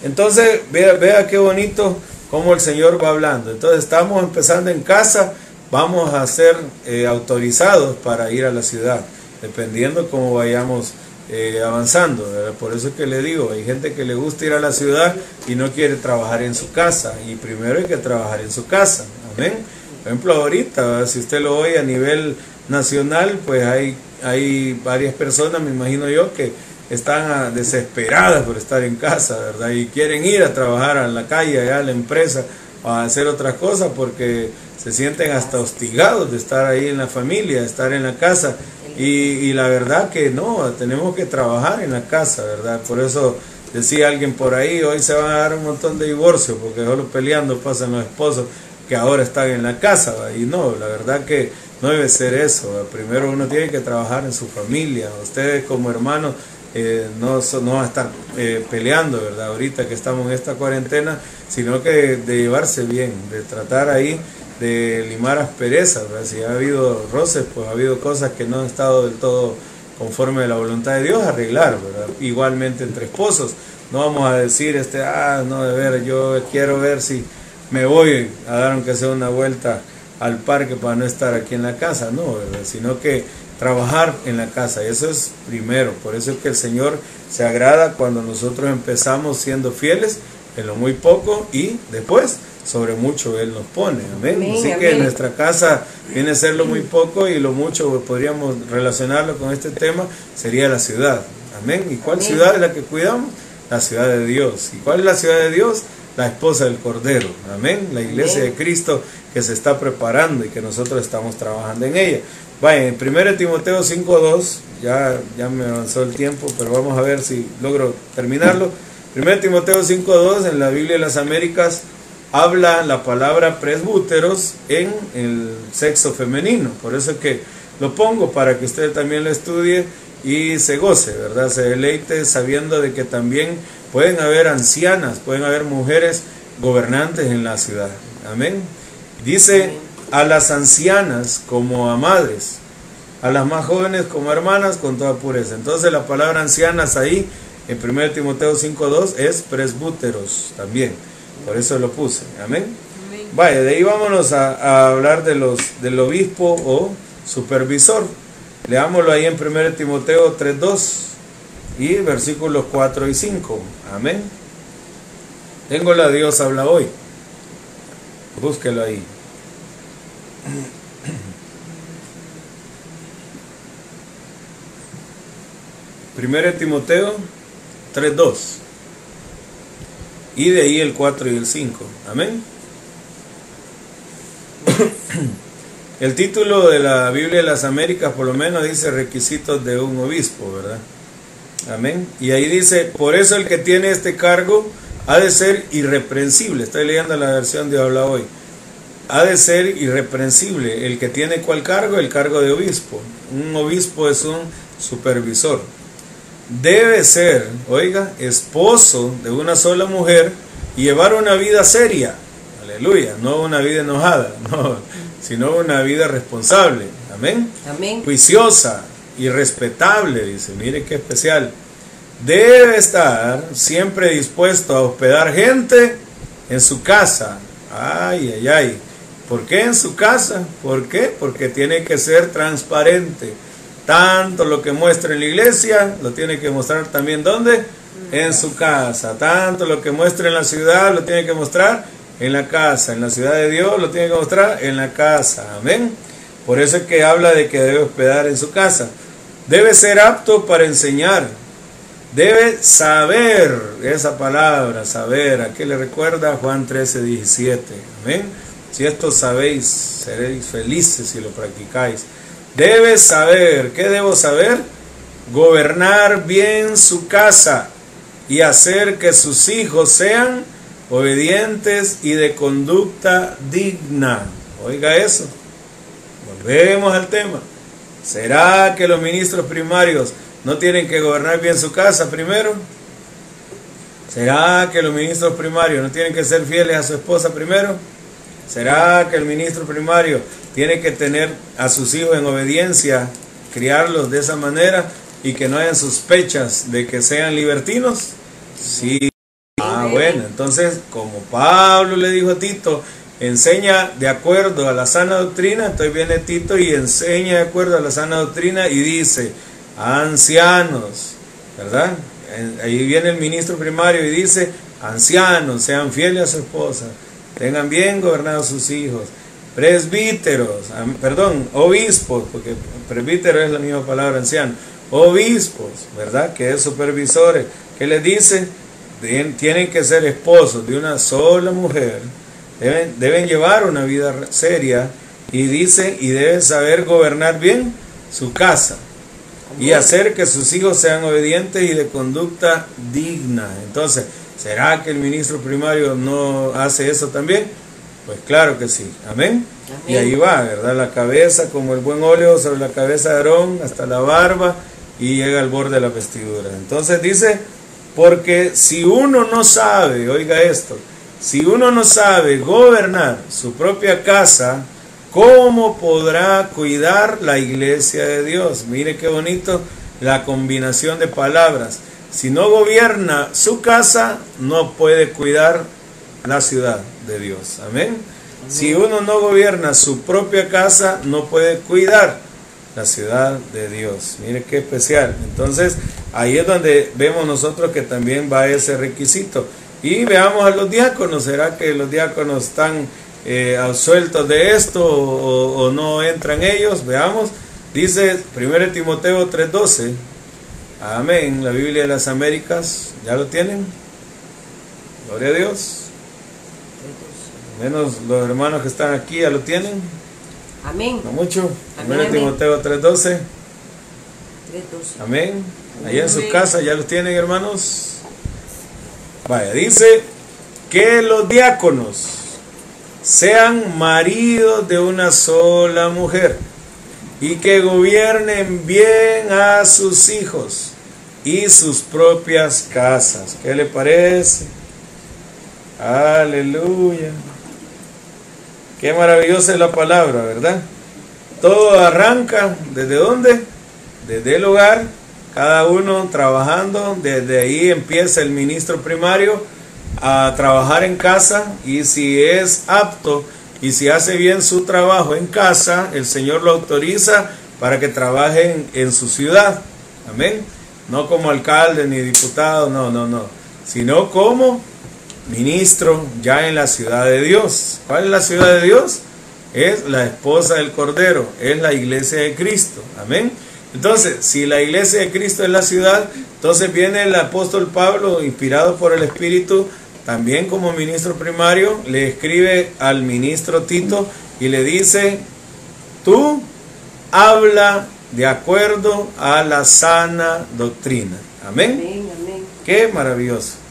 Entonces, vea, vea qué bonito cómo el Señor va hablando. Entonces, estamos empezando en casa, vamos a ser eh, autorizados para ir a la ciudad, dependiendo cómo vayamos eh, avanzando. Por eso es que le digo, hay gente que le gusta ir a la ciudad y no quiere trabajar en su casa. Y primero hay que trabajar en su casa. Amén. Por ejemplo, ahorita, si usted lo oye a nivel nacional, pues hay, hay varias personas, me imagino yo, que están ah, desesperadas por estar en casa, ¿verdad? Y quieren ir a trabajar a la calle, allá a la empresa, a hacer otras cosas porque se sienten hasta hostigados de estar ahí en la familia, de estar en la casa. Y, y, la verdad que no, tenemos que trabajar en la casa, ¿verdad? Por eso decía alguien por ahí, hoy se van a dar un montón de divorcios porque solo peleando pasan los esposos que ahora están en la casa. Y no, la verdad que no debe ser eso. Primero uno tiene que trabajar en su familia. Ustedes como hermanos eh, no, no van a estar eh, peleando, ¿verdad? Ahorita que estamos en esta cuarentena, sino que de llevarse bien, de tratar ahí de limar asperezas, si ha habido roces, pues ha habido cosas que no han estado del todo conforme a la voluntad de Dios, arreglar, igualmente entre esposos. No vamos a decir, este, ah, no, de ver, yo quiero ver si me voy a dar aunque sea una vuelta al parque para no estar aquí en la casa, no, sino que trabajar en la casa, eso es primero, por eso es que el Señor se agrada cuando nosotros empezamos siendo fieles en lo muy poco y después sobre mucho Él nos pone. Amén. Así que nuestra casa viene a ser lo muy poco y lo mucho podríamos relacionarlo con este tema sería la ciudad. Amén. ¿Y cuál ciudad es la que cuidamos? La ciudad de Dios. ¿Y cuál es la ciudad de Dios? La esposa del Cordero. Amén. La iglesia de Cristo que se está preparando y que nosotros estamos trabajando en ella. Vaya, en 1 Timoteo 5.2, ya, ya me avanzó el tiempo, pero vamos a ver si logro terminarlo. 1 Timoteo 5.2 en la Biblia de las Américas habla la palabra presbúteros en el sexo femenino. Por eso es que lo pongo para que usted también lo estudie y se goce, ¿verdad? Se deleite sabiendo de que también pueden haber ancianas, pueden haber mujeres gobernantes en la ciudad. Amén. Dice a las ancianas como a madres, a las más jóvenes como hermanas con toda pureza. Entonces la palabra ancianas ahí en 1 Timoteo 5.2 es presbúteros también. Por eso lo puse. Amén. Vaya, de ahí vámonos a, hablar de los, del obispo o supervisor. Leámoslo ahí en 1 Timoteo 3.2 y versículos 4 y 5. Amén. Tengo la Dios habla hoy. Búsquelo ahí. 1 Timoteo 3.2 y de ahí el 4 y el 5. Amén. El título de la Biblia de las Américas por lo menos dice requisitos de un obispo, ¿verdad? Amén. Y ahí dice, por eso el que tiene este cargo ha de ser irreprensible. Estoy leyendo la versión de habla hoy. Ha de ser irreprensible. El que tiene cuál cargo? El cargo de obispo. Un obispo es un supervisor debe ser, oiga, esposo de una sola mujer y llevar una vida seria, aleluya, no una vida enojada, no, sino una vida responsable, amén, amén. juiciosa y respetable, dice, mire qué especial. Debe estar siempre dispuesto a hospedar gente en su casa. Ay, ay, ay. ¿Por qué en su casa? ¿Por qué? Porque tiene que ser transparente tanto lo que muestra en la iglesia, lo tiene que mostrar también ¿dónde? En su casa. Tanto lo que muestra en la ciudad, lo tiene que mostrar en la casa. En la ciudad de Dios, lo tiene que mostrar en la casa. Amén. Por eso es que habla de que debe hospedar en su casa. Debe ser apto para enseñar. Debe saber esa palabra, saber. ¿A qué le recuerda Juan 13, 17? Amén. Si esto sabéis, seréis felices si lo practicáis. Debes saber, ¿qué debo saber? Gobernar bien su casa y hacer que sus hijos sean obedientes y de conducta digna. Oiga eso. Volvemos al tema. ¿Será que los ministros primarios no tienen que gobernar bien su casa primero? ¿Será que los ministros primarios no tienen que ser fieles a su esposa primero? ¿Será que el ministro primario tiene que tener a sus hijos en obediencia, criarlos de esa manera y que no hayan sospechas de que sean libertinos? Sí. Ah, bueno, entonces, como Pablo le dijo a Tito, enseña de acuerdo a la sana doctrina, entonces viene Tito y enseña de acuerdo a la sana doctrina y dice, ancianos, ¿verdad? Ahí viene el ministro primario y dice, ancianos, sean fieles a su esposa, tengan bien gobernados sus hijos presbíteros, perdón, obispos, porque presbítero es la misma palabra anciano, obispos, ¿verdad? Que es supervisores, que les dice, tienen que ser esposos de una sola mujer, deben, deben llevar una vida seria y dice, y deben saber gobernar bien su casa y hacer que sus hijos sean obedientes y de conducta digna. Entonces, ¿será que el ministro primario no hace eso también? Pues claro que sí, amén. Y ahí va, ¿verdad? La cabeza como el buen óleo sobre la cabeza de Aarón hasta la barba y llega al borde de la vestidura. Entonces dice, porque si uno no sabe, oiga esto, si uno no sabe gobernar su propia casa, ¿cómo podrá cuidar la iglesia de Dios? Mire qué bonito la combinación de palabras. Si no gobierna su casa, no puede cuidar la ciudad de Dios. Amén. Si uno no gobierna su propia casa, no puede cuidar la ciudad de Dios. Mire qué especial. Entonces, ahí es donde vemos nosotros que también va ese requisito. Y veamos a los diáconos. ¿Será que los diáconos están eh, sueltos de esto o, o, no entran ellos? Veamos. Dice 1 Timoteo 3:12. Amén. La Biblia de las Américas. ¿Ya lo tienen? Gloria a Dios. Menos los hermanos que están aquí ya lo tienen. Amén. No mucho. Amén, 1 Timoteo 3:12. 3:12. Amén. Allá en su Amén. casa ya lo tienen, hermanos. Vaya, dice que los diáconos sean maridos de una sola mujer y que gobiernen bien a sus hijos y sus propias casas. ¿Qué le parece? Aleluya. Qué maravillosa es la palabra, ¿verdad? Todo arranca desde dónde? Desde el hogar, cada uno trabajando, desde ahí empieza el ministro primario a trabajar en casa y si es apto y si hace bien su trabajo en casa, el Señor lo autoriza para que trabaje en, en su ciudad. Amén. No como alcalde ni diputado, no, no, no, sino como ministro ya en la ciudad de Dios. ¿Cuál es la ciudad de Dios? Es la esposa del Cordero, es la iglesia de Cristo. Amén. Entonces, si la iglesia de Cristo es la ciudad, entonces viene el apóstol Pablo, inspirado por el Espíritu, también como ministro primario, le escribe al ministro Tito y le dice, tú habla de acuerdo a la sana doctrina. Amén. Amén, amén. Qué maravilloso.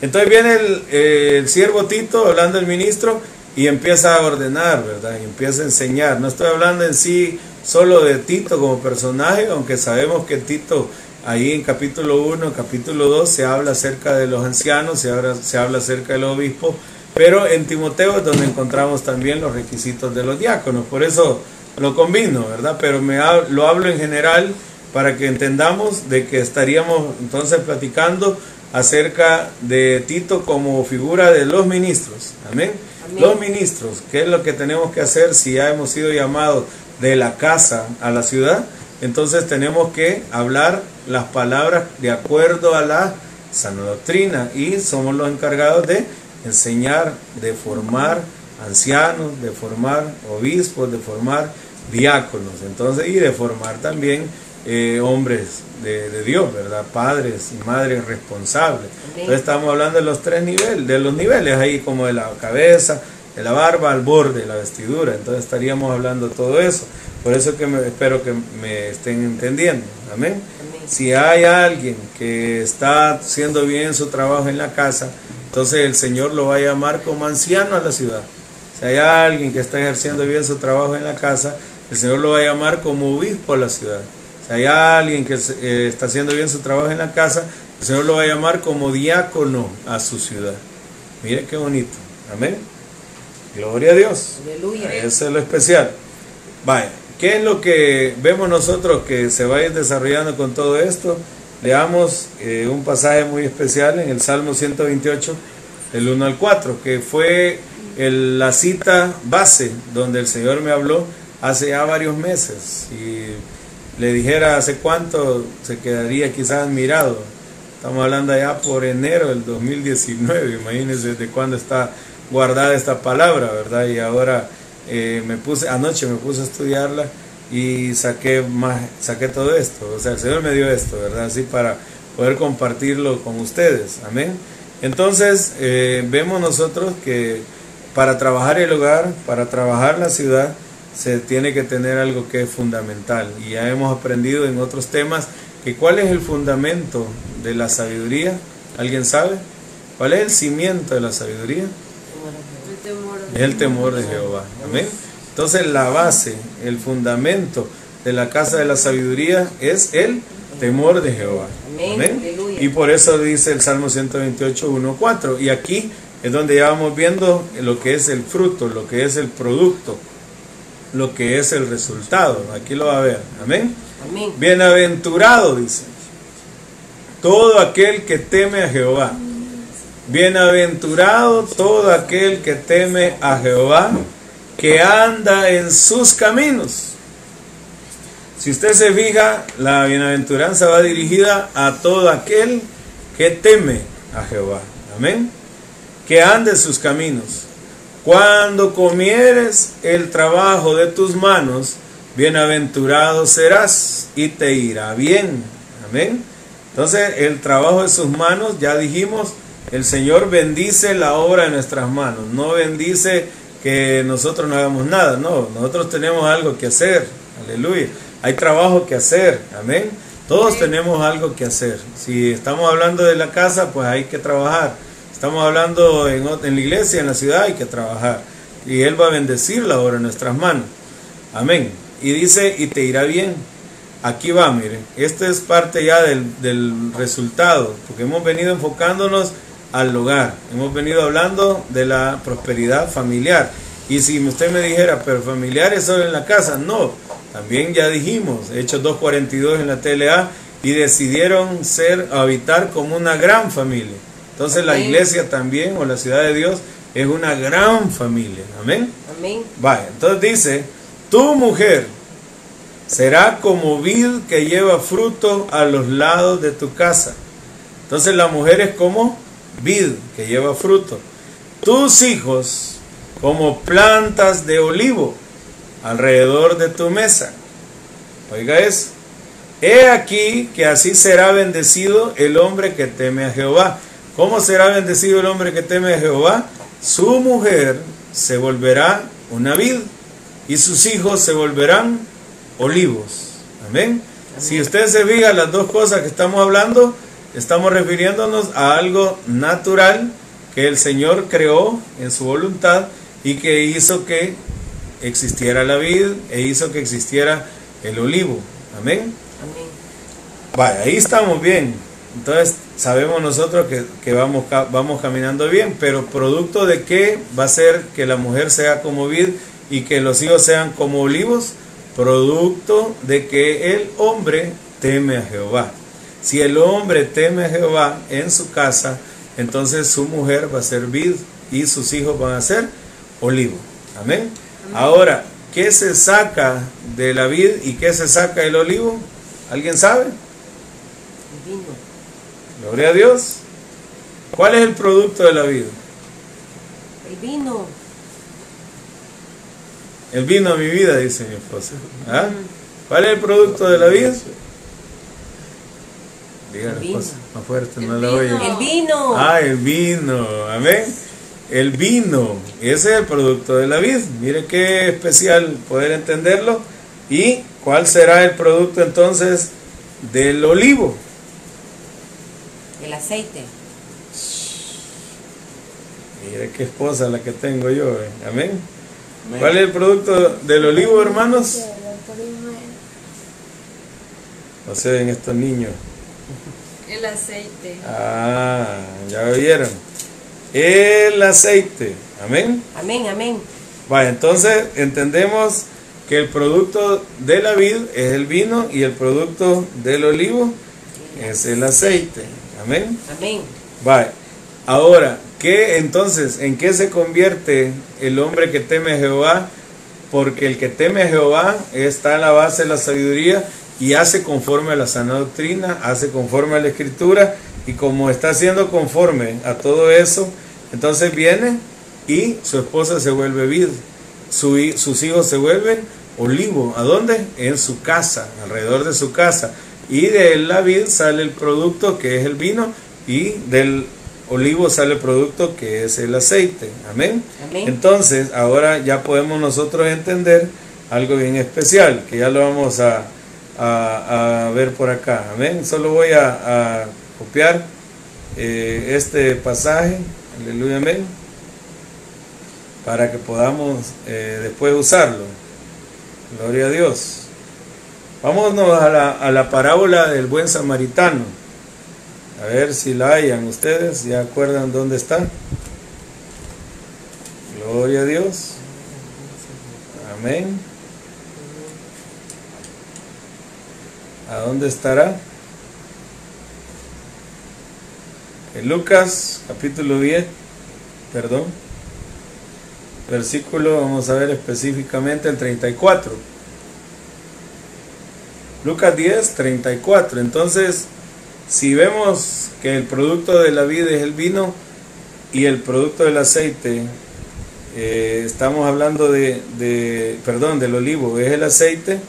Entonces viene el, eh, el siervo Tito, hablando el ministro, y empieza a ordenar, ¿verdad? Y empieza a enseñar. No estoy hablando en sí solo de Tito como personaje, aunque sabemos que Tito ahí en capítulo 1, capítulo 2 se habla acerca de los ancianos, se habla, se habla acerca del obispo, pero en Timoteo es donde encontramos también los requisitos de los diáconos. Por eso lo combino, ¿verdad? Pero me ha- lo hablo en general para que entendamos de que estaríamos entonces platicando acerca de Tito como figura de los ministros. Amén. Amén. Los ministros, ¿qué es lo que tenemos que hacer si ya hemos sido llamados de la casa a la ciudad? Entonces tenemos que hablar las palabras de acuerdo a la sana doctrina y somos los encargados de enseñar, de formar ancianos, de formar obispos, de formar diáconos, entonces y de formar también eh, hombres de, de Dios, ¿verdad? Padres y madres responsables. Entonces estamos hablando de los tres niveles, de los niveles ahí como de la cabeza, de la barba al borde, la vestidura. Entonces estaríamos hablando de todo eso. Por eso que me, espero que me estén entendiendo. Amén. Amén. Si hay alguien que está haciendo bien su trabajo en la casa, entonces el Señor lo va a llamar como anciano a la ciudad. Si hay alguien que está ejerciendo bien su trabajo en la casa, el Señor lo va a llamar como obispo a la ciudad. Si hay alguien que eh, está haciendo bien su trabajo en la casa, el Señor lo va a llamar como diácono a su ciudad. Mire qué bonito. Amén. Gloria a Dios. Aleluya. Eso es lo especial. Vaya, ¿qué es lo que vemos nosotros que se va a ir desarrollando con todo esto? Leamos eh, un pasaje muy especial en el Salmo 128, del 1 al 4, que fue el- la cita base donde el Señor me habló hace ya varios meses. Y le dijera hace cuánto se quedaría quizás admirado. Estamos hablando allá por enero del 2019, imagínense de cuándo está guardada esta palabra, ¿verdad? Y ahora eh, me puse, anoche me puse a estudiarla y saqué más, saqué todo esto, o sea, el Señor me dio esto, ¿verdad? Así para poder compartirlo con ustedes, amén. Entonces, eh, vemos nosotros que para trabajar el hogar, para trabajar la ciudad, se tiene que tener algo que es fundamental. Y ya hemos aprendido en otros temas que cuál es el fundamento de la sabiduría. ¿Alguien sabe? ¿Cuál es el cimiento de la sabiduría? El temor Es el temor de Jehová. Amén. Entonces la base, el fundamento de la casa de la sabiduría es el temor de Jehová. Amén. Y por eso dice el Salmo 128, 1, 4. Y aquí es donde ya vamos viendo lo que es el fruto, lo que es el producto, lo que es el resultado. Aquí lo va a ver. Amén. Amén. Bienaventurado, dice. Todo aquel que teme a Jehová. Bienaventurado todo aquel que teme a Jehová, que anda en sus caminos. Si usted se fija, la bienaventuranza va dirigida a todo aquel que teme a Jehová. Amén. Que ande en sus caminos. Cuando comieres el trabajo de tus manos, bienaventurado serás y te irá bien. Amén. Entonces, el trabajo de sus manos, ya dijimos, el Señor bendice la obra de nuestras manos, no bendice que nosotros no hagamos nada, no, nosotros tenemos algo que hacer, aleluya, hay trabajo que hacer, amén. Todos tenemos algo que hacer. Si estamos hablando de la casa, pues hay que trabajar. Estamos hablando en, la iglesia, en la ciudad, hay que trabajar. Y Él va a bendecir la en nuestras manos. Amén. Y dice, y te irá bien. Aquí va, miren. Esta es parte ya del, del resultado, porque hemos venido enfocándonos al hogar. Hemos venido hablando de la prosperidad familiar. Y si usted me dijera, pero familiares solo en la casa, no. También ya dijimos, Hechos 2.42 en la TLA, y decidieron ser, habitar como una gran familia. Entonces la iglesia también, o la ciudad de Dios, es una gran familia. Amén. Amén. Vaya, entonces dice, tu mujer será como vid que lleva fruto a los lados de tu casa. Entonces la mujer es como vid que lleva fruto. Tus hijos como plantas de olivo alrededor de tu mesa. Oiga eso. He aquí que así será bendecido el hombre que teme a Jehová. ¿Cómo será bendecido el hombre que teme a Jehová? Su mujer se volverá una vid y sus hijos se volverán olivos. Amén. Si usted se fija las dos cosas que estamos hablando, estamos refiriéndonos a algo natural que el Señor creó en su voluntad y que hizo que existiera la vid e hizo que existiera el olivo. Amén. Amén. Vaya, ahí estamos bien. Entonces sabemos nosotros que, que vamos, vamos caminando bien, pero producto de qué va a ser que la mujer sea como vid y que los hijos sean como olivos, producto de que el hombre teme a Jehová. Si el hombre teme a Jehová en su casa, entonces su mujer va a ser vid y sus hijos van a ser olivo. Amén. Ahora, ¿qué se saca de la vid y qué se saca del olivo? ¿Alguien sabe? Gloria a Dios. ¿Cuál es el producto de la vid? El vino. El vino a mi vida, dice mi esposa. ¿Ah? ¿Cuál es el producto de la vid? Diga la El vino. esposa, más fuerte, El no la vino. oye. El vino. Ah, el vino, amén. El vino, ese es el producto de la vid. Mire qué especial poder entenderlo. ¿Y cuál será el producto entonces del olivo? El aceite. Mire qué esposa la que tengo yo, eh. amén. ¿Cuál es el producto del olivo, hermanos? No se ven estos niños. El aceite. Ah, ya vieron. El aceite, amén. Amén, amén. Vaya, entonces entendemos que el producto de la vid es el vino y el producto del olivo es el aceite. Amén. Amén. Vaya. Ahora, ¿qué entonces, en qué se convierte el hombre que teme a Jehová? Porque el que teme a Jehová está en la base de la sabiduría y hace conforme a la sana doctrina, hace conforme a la escritura y como está haciendo conforme a todo eso, entonces viene y su esposa se vuelve vid, su sus hijos se vuelven olivo. ¿A dónde? En su casa, alrededor de su casa. Y de la vid sale el producto que es el vino y del olivo sale el producto que es el aceite. Amén. Amén. Entonces, ahora ya podemos nosotros entender algo bien especial, que ya lo vamos a, a- a ver por acá. Amén. Solo voy a, a copiar eh, este pasaje. Aleluya, amén. Para que podamos eh, después usarlo. Gloria a Dios. Vámonos a la, a la parábola del buen samaritano. A ver si la hayan ustedes, ya acuerdan dónde está. Gloria a Dios. Amén. ¿A dónde estará? En Lucas capítulo 10, perdón, versículo, vamos a ver específicamente el 34. Lucas 10, 34. Entonces, si vemos que el producto de la vida es el vino y el producto del aceite, eh, estamos hablando de, de, perdón, del olivo, es el aceite.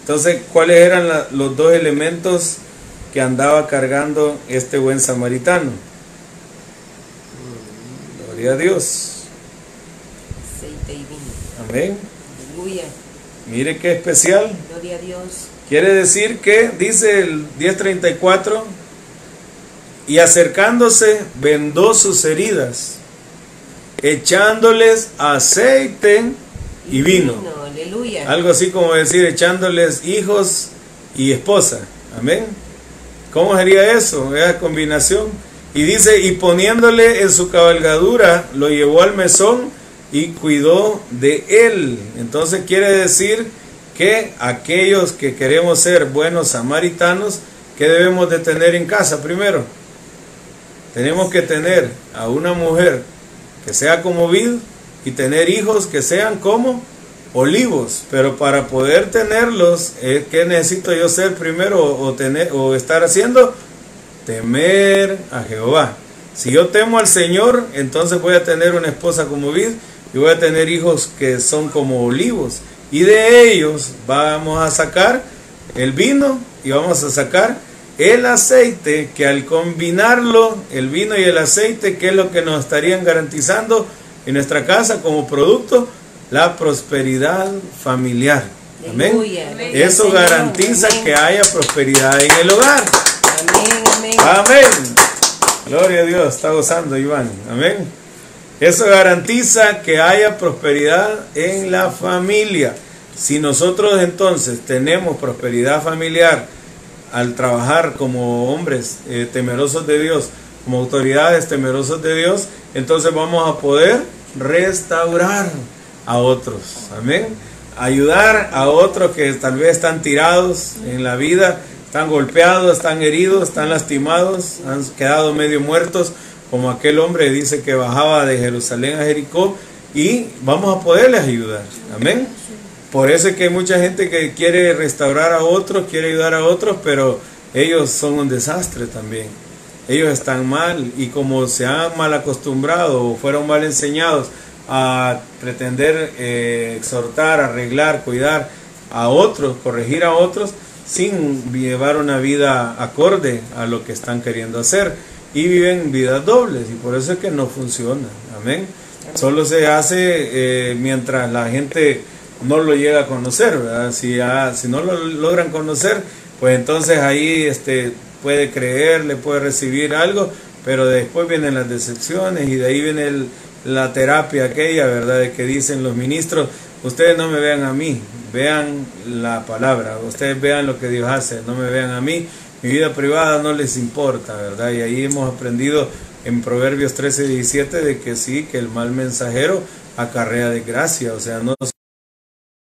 Entonces, ¿cuáles eran la, los dos elementos que andaba cargando este buen samaritano? Gloria a Dios. Aceite y vino. Amén. Aleluya. Mire qué especial. Gloria a Dios. Quiere decir que, dice el 1034, y acercándose vendó sus heridas, echándoles aceite y vino. Aleluya. Algo así como decir, echándoles hijos y esposa. Amén. ¿Cómo sería eso? Esa combinación. Y dice, y poniéndole en su cabalgadura, lo llevó al mesón y cuidó de él. Entonces quiere decir que aquellos que queremos ser buenos samaritanos, ¿qué debemos de tener en casa primero? Tenemos que tener a una mujer que sea como vid y tener hijos que sean como olivos, pero para poder tenerlos, ¿qué necesito yo ser primero o, tener, o estar haciendo? Temer a Jehová. Si yo temo al Señor, entonces voy a tener una esposa como vid y voy a tener hijos que son como olivos y de ellos vamos a sacar el vino y vamos a sacar el aceite que al combinarlo, el vino y el aceite, que es lo que nos estarían garantizando en nuestra casa como producto, la prosperidad familiar. Amén. Eso garantiza que haya prosperidad en el hogar. Amén, amén. Amén. Gloria a Dios, está gozando Iván. Amén. Eso garantiza que haya prosperidad en la familia. Si nosotros entonces tenemos prosperidad familiar al trabajar como hombres eh, temerosos de Dios, como autoridades temerosos de Dios, entonces vamos a poder restaurar a otros. Amén. Ayudar a otros que tal vez están tirados en la vida, están golpeados, están heridos, están lastimados, han quedado medio muertos como aquel hombre dice que bajaba de Jerusalén a Jericó y vamos a poderles ayudar. Amén. Por eso es que hay mucha gente que quiere restaurar a otros, quiere ayudar a otros, pero ellos son un desastre también. Ellos están mal y como se han mal acostumbrado o fueron mal enseñados a pretender eh, exhortar, arreglar, cuidar a otros, corregir a otros, sin llevar una vida acorde a lo que están queriendo hacer y viven vidas dobles y por eso es que no funciona. Amén. Solo se hace eh, mientras la gente no lo llega a conocer, ¿verdad? Si, si no lo logran conocer, pues entonces ahí este, puede creer, le puede recibir algo, pero después vienen las decepciones y de ahí viene la terapia aquella, ¿verdad? De que dicen los ministros, ustedes no me vean a mí, vean la palabra, ustedes vean lo que Dios hace, no me vean a mí, mi vida privada no les importa, ¿verdad? Y ahí hemos aprendido en Proverbios 13, 17 de que sí, que el mal mensajero acarrea desgracia, o sea, no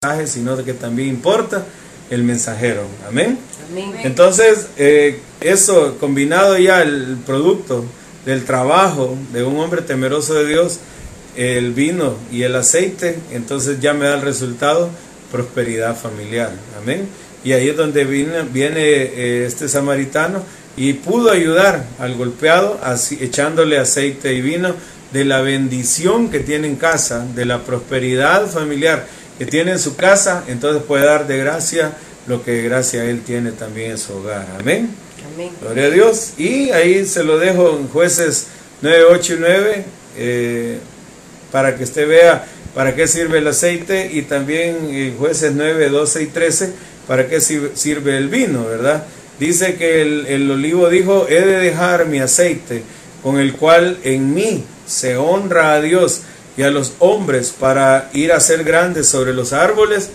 mensaje, sino de que también importa el mensajero. Amén. Amén. Entonces, eh, eso combinado ya el producto del trabajo de un hombre temeroso de Dios, el vino y el aceite, entonces ya me da el resultado prosperidad familiar. Amén. Y ahí es donde viene, viene eh, este samaritano y pudo ayudar al golpeado así, echándole aceite y vino de la bendición que tiene en casa, de la prosperidad familiar que tiene en su casa, entonces puede dar de gracia lo que de gracia él tiene también en su hogar. Amén. Amén. Gloria a Dios. Y ahí se lo dejo en jueces 9, 8 y 9 eh, para que usted vea para qué sirve el aceite y también en jueces 9, 12 y 13 para qué sirve el vino, ¿verdad? Dice que el, el, olivo dijo, he de dejar mi aceite, con el cual en mí se honra a Dios y a los hombres para ir a ser grandes sobre los árboles.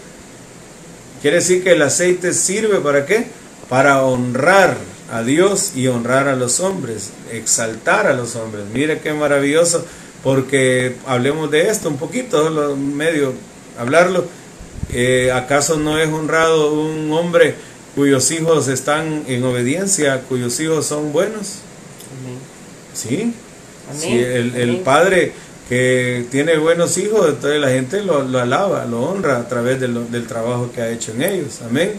Quiere decir que el aceite sirve para qué? Para honrar a Dios y honrar a los hombres, exaltar a los hombres. Mire qué maravilloso porque hablemos de esto un poquito, medio hablarlo. Eh, ¿Acaso no es honrado un hombre cuyos hijos están en obediencia, cuyos hijos son buenos? Amén. Sí. Amén. Si el, el Amén. padre que tiene buenos hijos, entonces la gente lo, lo alaba, lo honra a través de lo- del trabajo que ha hecho en ellos. Amén.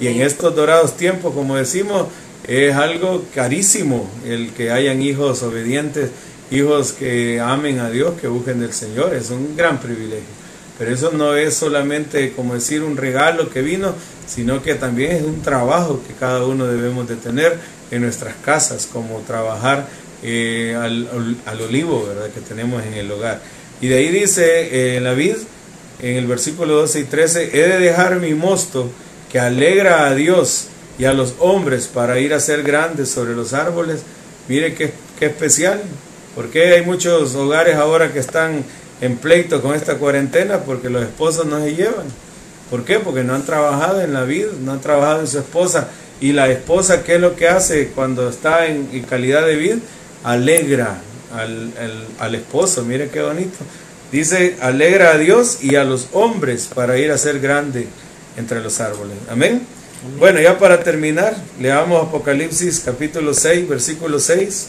Y en Amén. estos dorados tiempos, como decimos, es algo carísimo el que hayan hijos obedientes, hijos que amen a Dios, que busquen del Señor. Es un gran privilegio. Pero eso no es solamente como decir un regalo que vino, sino que también es un trabajo que cada uno debemos de tener en nuestras casas, como trabajar eh, al, al- olivo, ¿verdad? Que tenemos en el hogar. Y de ahí dice eh, la vid, en el versículo 12 y 13, he de dejar mi mosto que alegra a Dios y a los hombres para ir a ser grandes sobre los árboles. Mire qué, qué especial, porque hay muchos hogares ahora que están en pleito con esta cuarentena porque los esposos no se llevan. ¿Por qué? Porque no han trabajado en la vida, no han trabajado en su esposa. Y la esposa, ¿qué es lo que hace cuando está en, en calidad de vida? Alegra al, al- al esposo, mire qué bonito. Dice, alegra a Dios y a los hombres para ir a ser grande entre los árboles. Amén. Bueno, ya para terminar, leamos Apocalipsis capítulo 6, versículo 6,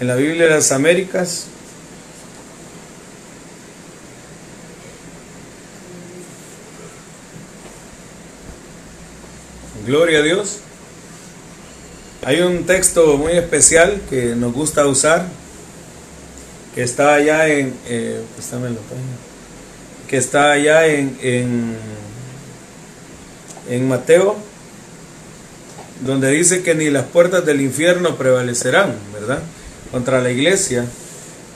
en la Biblia de las Américas. Gloria a Dios. Hay un texto muy especial que nos gusta usar, que está allá en, eh, que está allá en, en, en Mateo, donde dice que ni las puertas del infierno prevalecerán, ¿verdad? Contra la iglesia.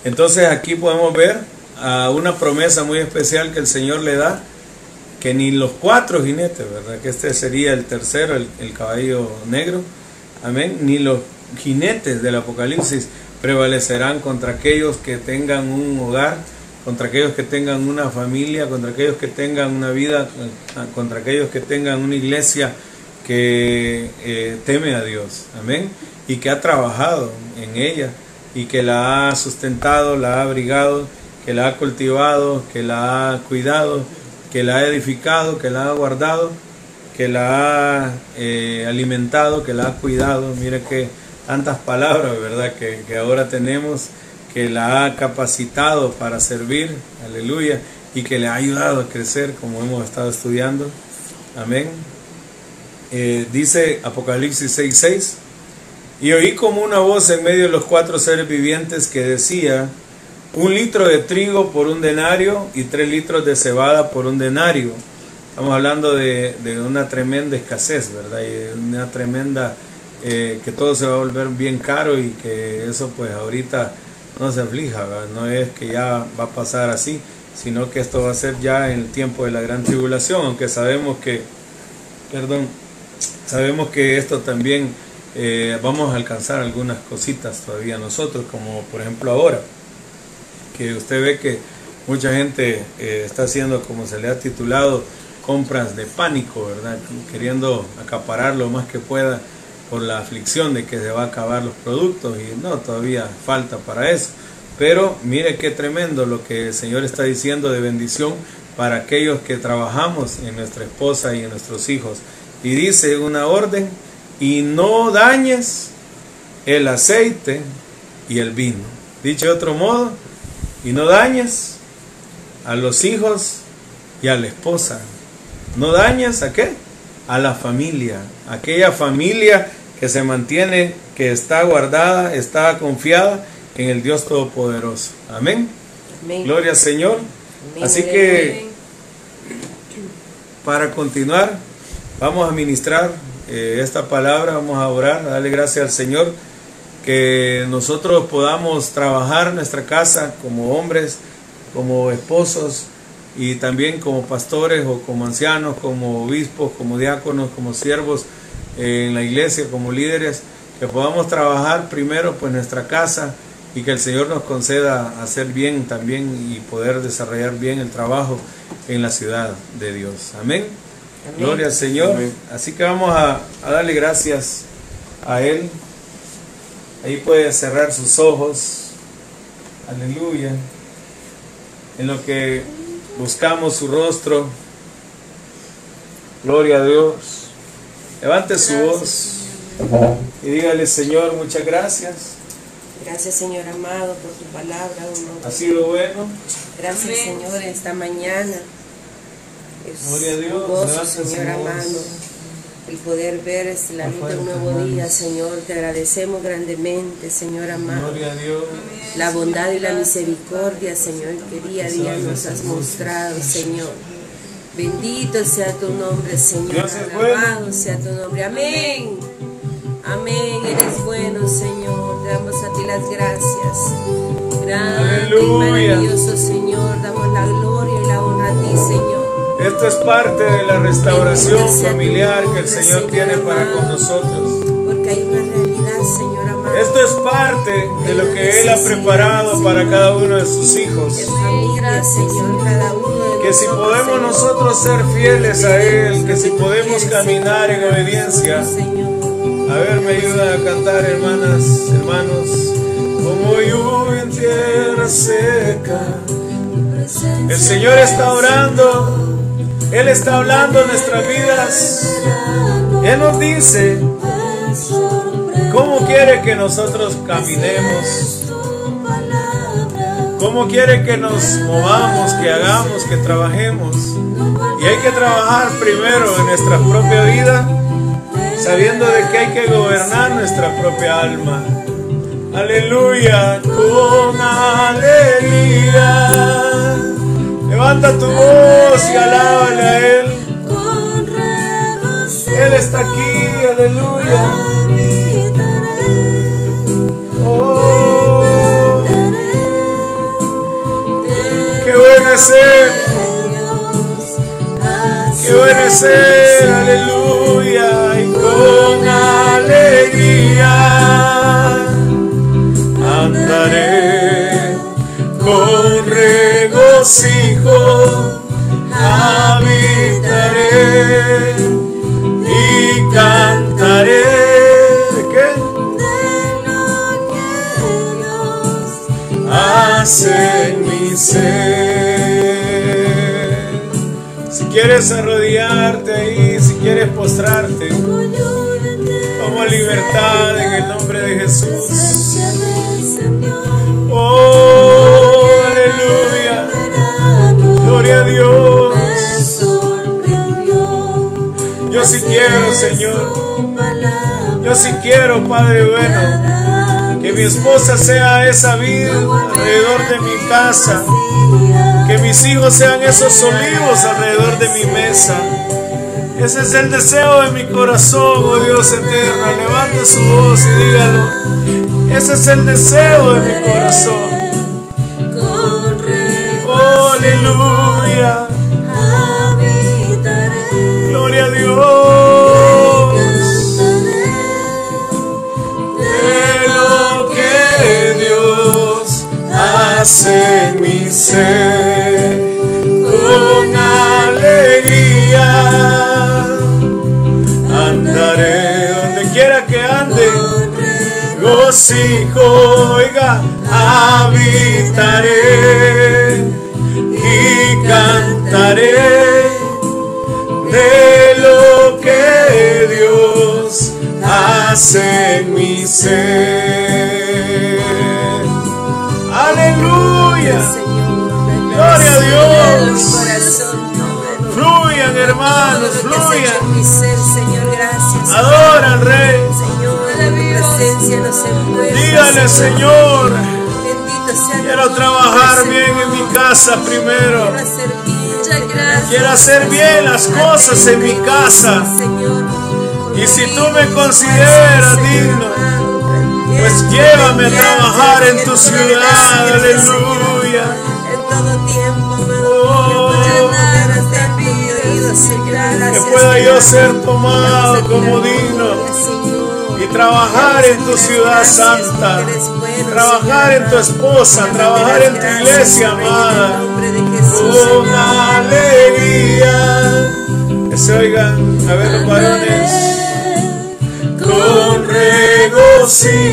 Entonces aquí podemos ver a una promesa muy especial que el Señor le da, que ni los cuatro jinetes, ¿verdad? Que este sería el tercero, el, el caballo negro, amén, ni los jinetes del Apocalipsis prevalecerán contra aquellos que tengan un hogar, contra aquellos que tengan una familia, contra aquellos que tengan una vida, eh, contra aquellos que tengan una iglesia que eh, teme a Dios, amén, y que ha trabajado en ella y que la ha sustentado, la ha abrigado, que la ha cultivado, que la ha cuidado, que la ha edificado, que la ha guardado, que la ha eh, alimentado, que la ha cuidado. Mire que tantas palabras, ¿verdad? Que, que ahora tenemos, que la ha capacitado para servir, aleluya, y que le ha ayudado a crecer, como hemos estado estudiando. Amén. Eh, dice Apocalipsis 6:6, y oí como una voz en medio de los cuatro seres vivientes que decía, un litro de trigo por un denario y tres litros de cebada por un denario. Estamos hablando de, una tremenda escasez, ¿verdad? Y una tremenda, eh, que todo se va a volver bien caro y que eso pues ahorita no se aflija, ¿verdad? No es que ya va a pasar así, sino que esto va a ser ya en el tiempo de la gran tribulación, aunque sabemos que, perdón, sabemos que esto también eh, vamos a alcanzar algunas cositas todavía nosotros, como por ejemplo ahora que usted ve que mucha gente eh, está haciendo, como se le ha titulado, compras de pánico, ¿verdad? Queriendo acaparar lo más que pueda por la aflicción de que se va a acabar los productos y no, todavía falta para eso. Pero mire qué tremendo lo que el Señor está diciendo de bendición para aquellos que trabajamos en nuestra esposa y en nuestros hijos. Y dice una orden, y no dañes el aceite y el vino. Dicho de otro modo, y no dañes a los hijos y a la esposa. No dañes a qué? A la familia. Aquella familia que se mantiene, que está guardada, está confiada en el Dios Todopoderoso. Amén. Amén. Gloria al Señor. Amén. Así que para continuar, vamos a ministrar eh, esta palabra, vamos a orar, a darle gracias al Señor que nosotros podamos trabajar nuestra casa como hombres, como esposos y también como pastores o como ancianos, como obispos, como diáconos, como siervos eh, en la iglesia, como líderes, que podamos trabajar primero pues nuestra casa y que el Señor nos conceda hacer bien también y poder desarrollar bien el trabajo en la ciudad de Dios. Amén. Amén. Gloria al Señor. Amén. Así que vamos a, a darle gracias a Él. Ahí puede cerrar sus ojos. Aleluya. En lo que buscamos su rostro. Gloria a Dios. Levante su voz y dígale, Señor, muchas gracias. Gracias, Señor amado, por tu palabra. Ha sido bueno. Gracias, Señor, esta mañana. Es Gloria a Dios. Señor amado. El poder ver este, la luz de un nuevo día, Señor. Te agradecemos grandemente, Señor amado. Gloria a Dios. La bondad y la misericordia, Señor, que día a día nos has mostrado, Señor. Bendito sea tu nombre, Señor. Alabado sea tu nombre. Amén. Amén. Eres bueno, Señor. Te damos a ti las gracias. Grande y maravilloso, Señor. Esto es parte de la restauración familiar que el Señor, tiene para con nosotros. Porque hay una realidad, Señor amado. Esto es parte de lo que Él ha preparado para cada uno de sus hijos. Señor, cada uno que si podemos nosotros ser fieles a Él, que si podemos caminar en obediencia, a ver, me ayuda a cantar, hermanas, hermanos. Como lluvia en tierra seca. El Señor está orando. Él está hablando en nuestras vidas. Él nos dice cómo quiere que nosotros caminemos. Cómo quiere que nos movamos, que hagamos, que trabajemos. Y hay que trabajar primero en nuestra propia vida sabiendo de que hay que gobernar nuestra propia alma. Aleluya, con alegría. Levanta tu voz y alábale a Él. Él está aquí, aleluya. Oh, qué bueno es Él. Qué bueno es Él, aleluya con alegría andaré con regocijo habitaré y cantaré ¿de qué? hace mi ser si quieres arrodillarte ahí si quieres postrarte libertad en el nombre de Jesús. Sí quiero, Señor. Yo sí quiero, Padre bueno, que mi esposa sea esa vida alrededor de mi casa. Que mis hijos sean esos olivos alrededor de mi mesa ese es el deseo de mi corazón, oh Dios eterno. Levante su voz y dígalo. Ese es el deseo de mi corazón. Oh, aleluya. En mi ser. Con alegría donde quiera que ande, gocijo, oiga, habitaré y cantaré de lo que Dios hace en mi ser. Al Rey. Dígale, Señor. Quiero trabajar bien en mi casa primero. Quiero hacer bien las cosas en mi casa. Y si tú me consideras digno, pues llévame a trabajar en tu ciudad. Aleluya. Que pueda yo ser tomado como digno y trabajar en tu ciudad santa, trabajar en tu esposa, trabajar en tu iglesia amada, con alegría. Que se oigan, a ver los varones, con regocijo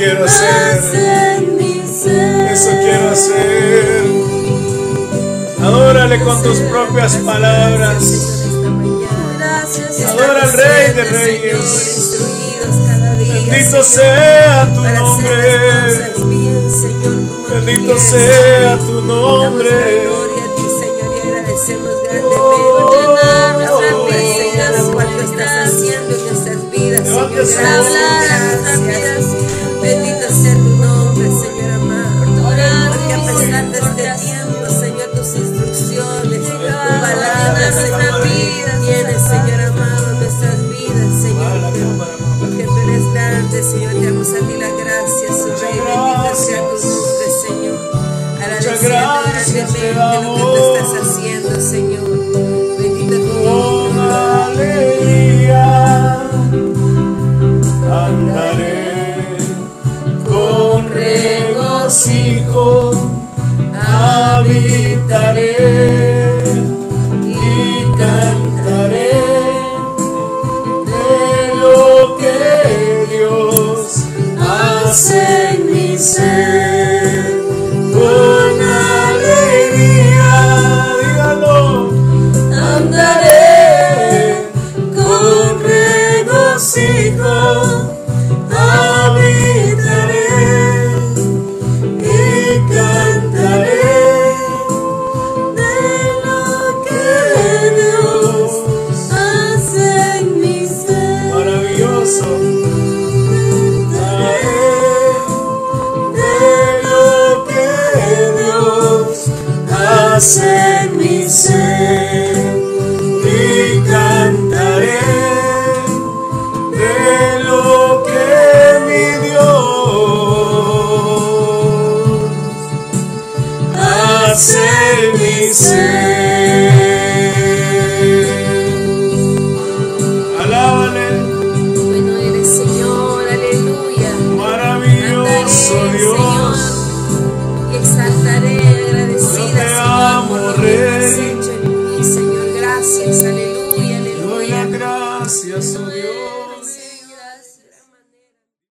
quiero hacer. Eso quiero hacer. Adórale con tus propias palabras. Adora al Rey de Reyes. Bendito sea tu nombre. Bendito sea tu nombre. Gloria a palabra, Señor, tienes, Señor amado, nuestras vidas, Señor. Porque tú eres grande, Señor, te damos a ti la gracia, su Rey. Bendito sea tu nombre, Señor. Agradeciendo grandemente lo que tú estás haciendo, Señor. Bendito tu Con nombre. alegría andaré con regocijo habitaré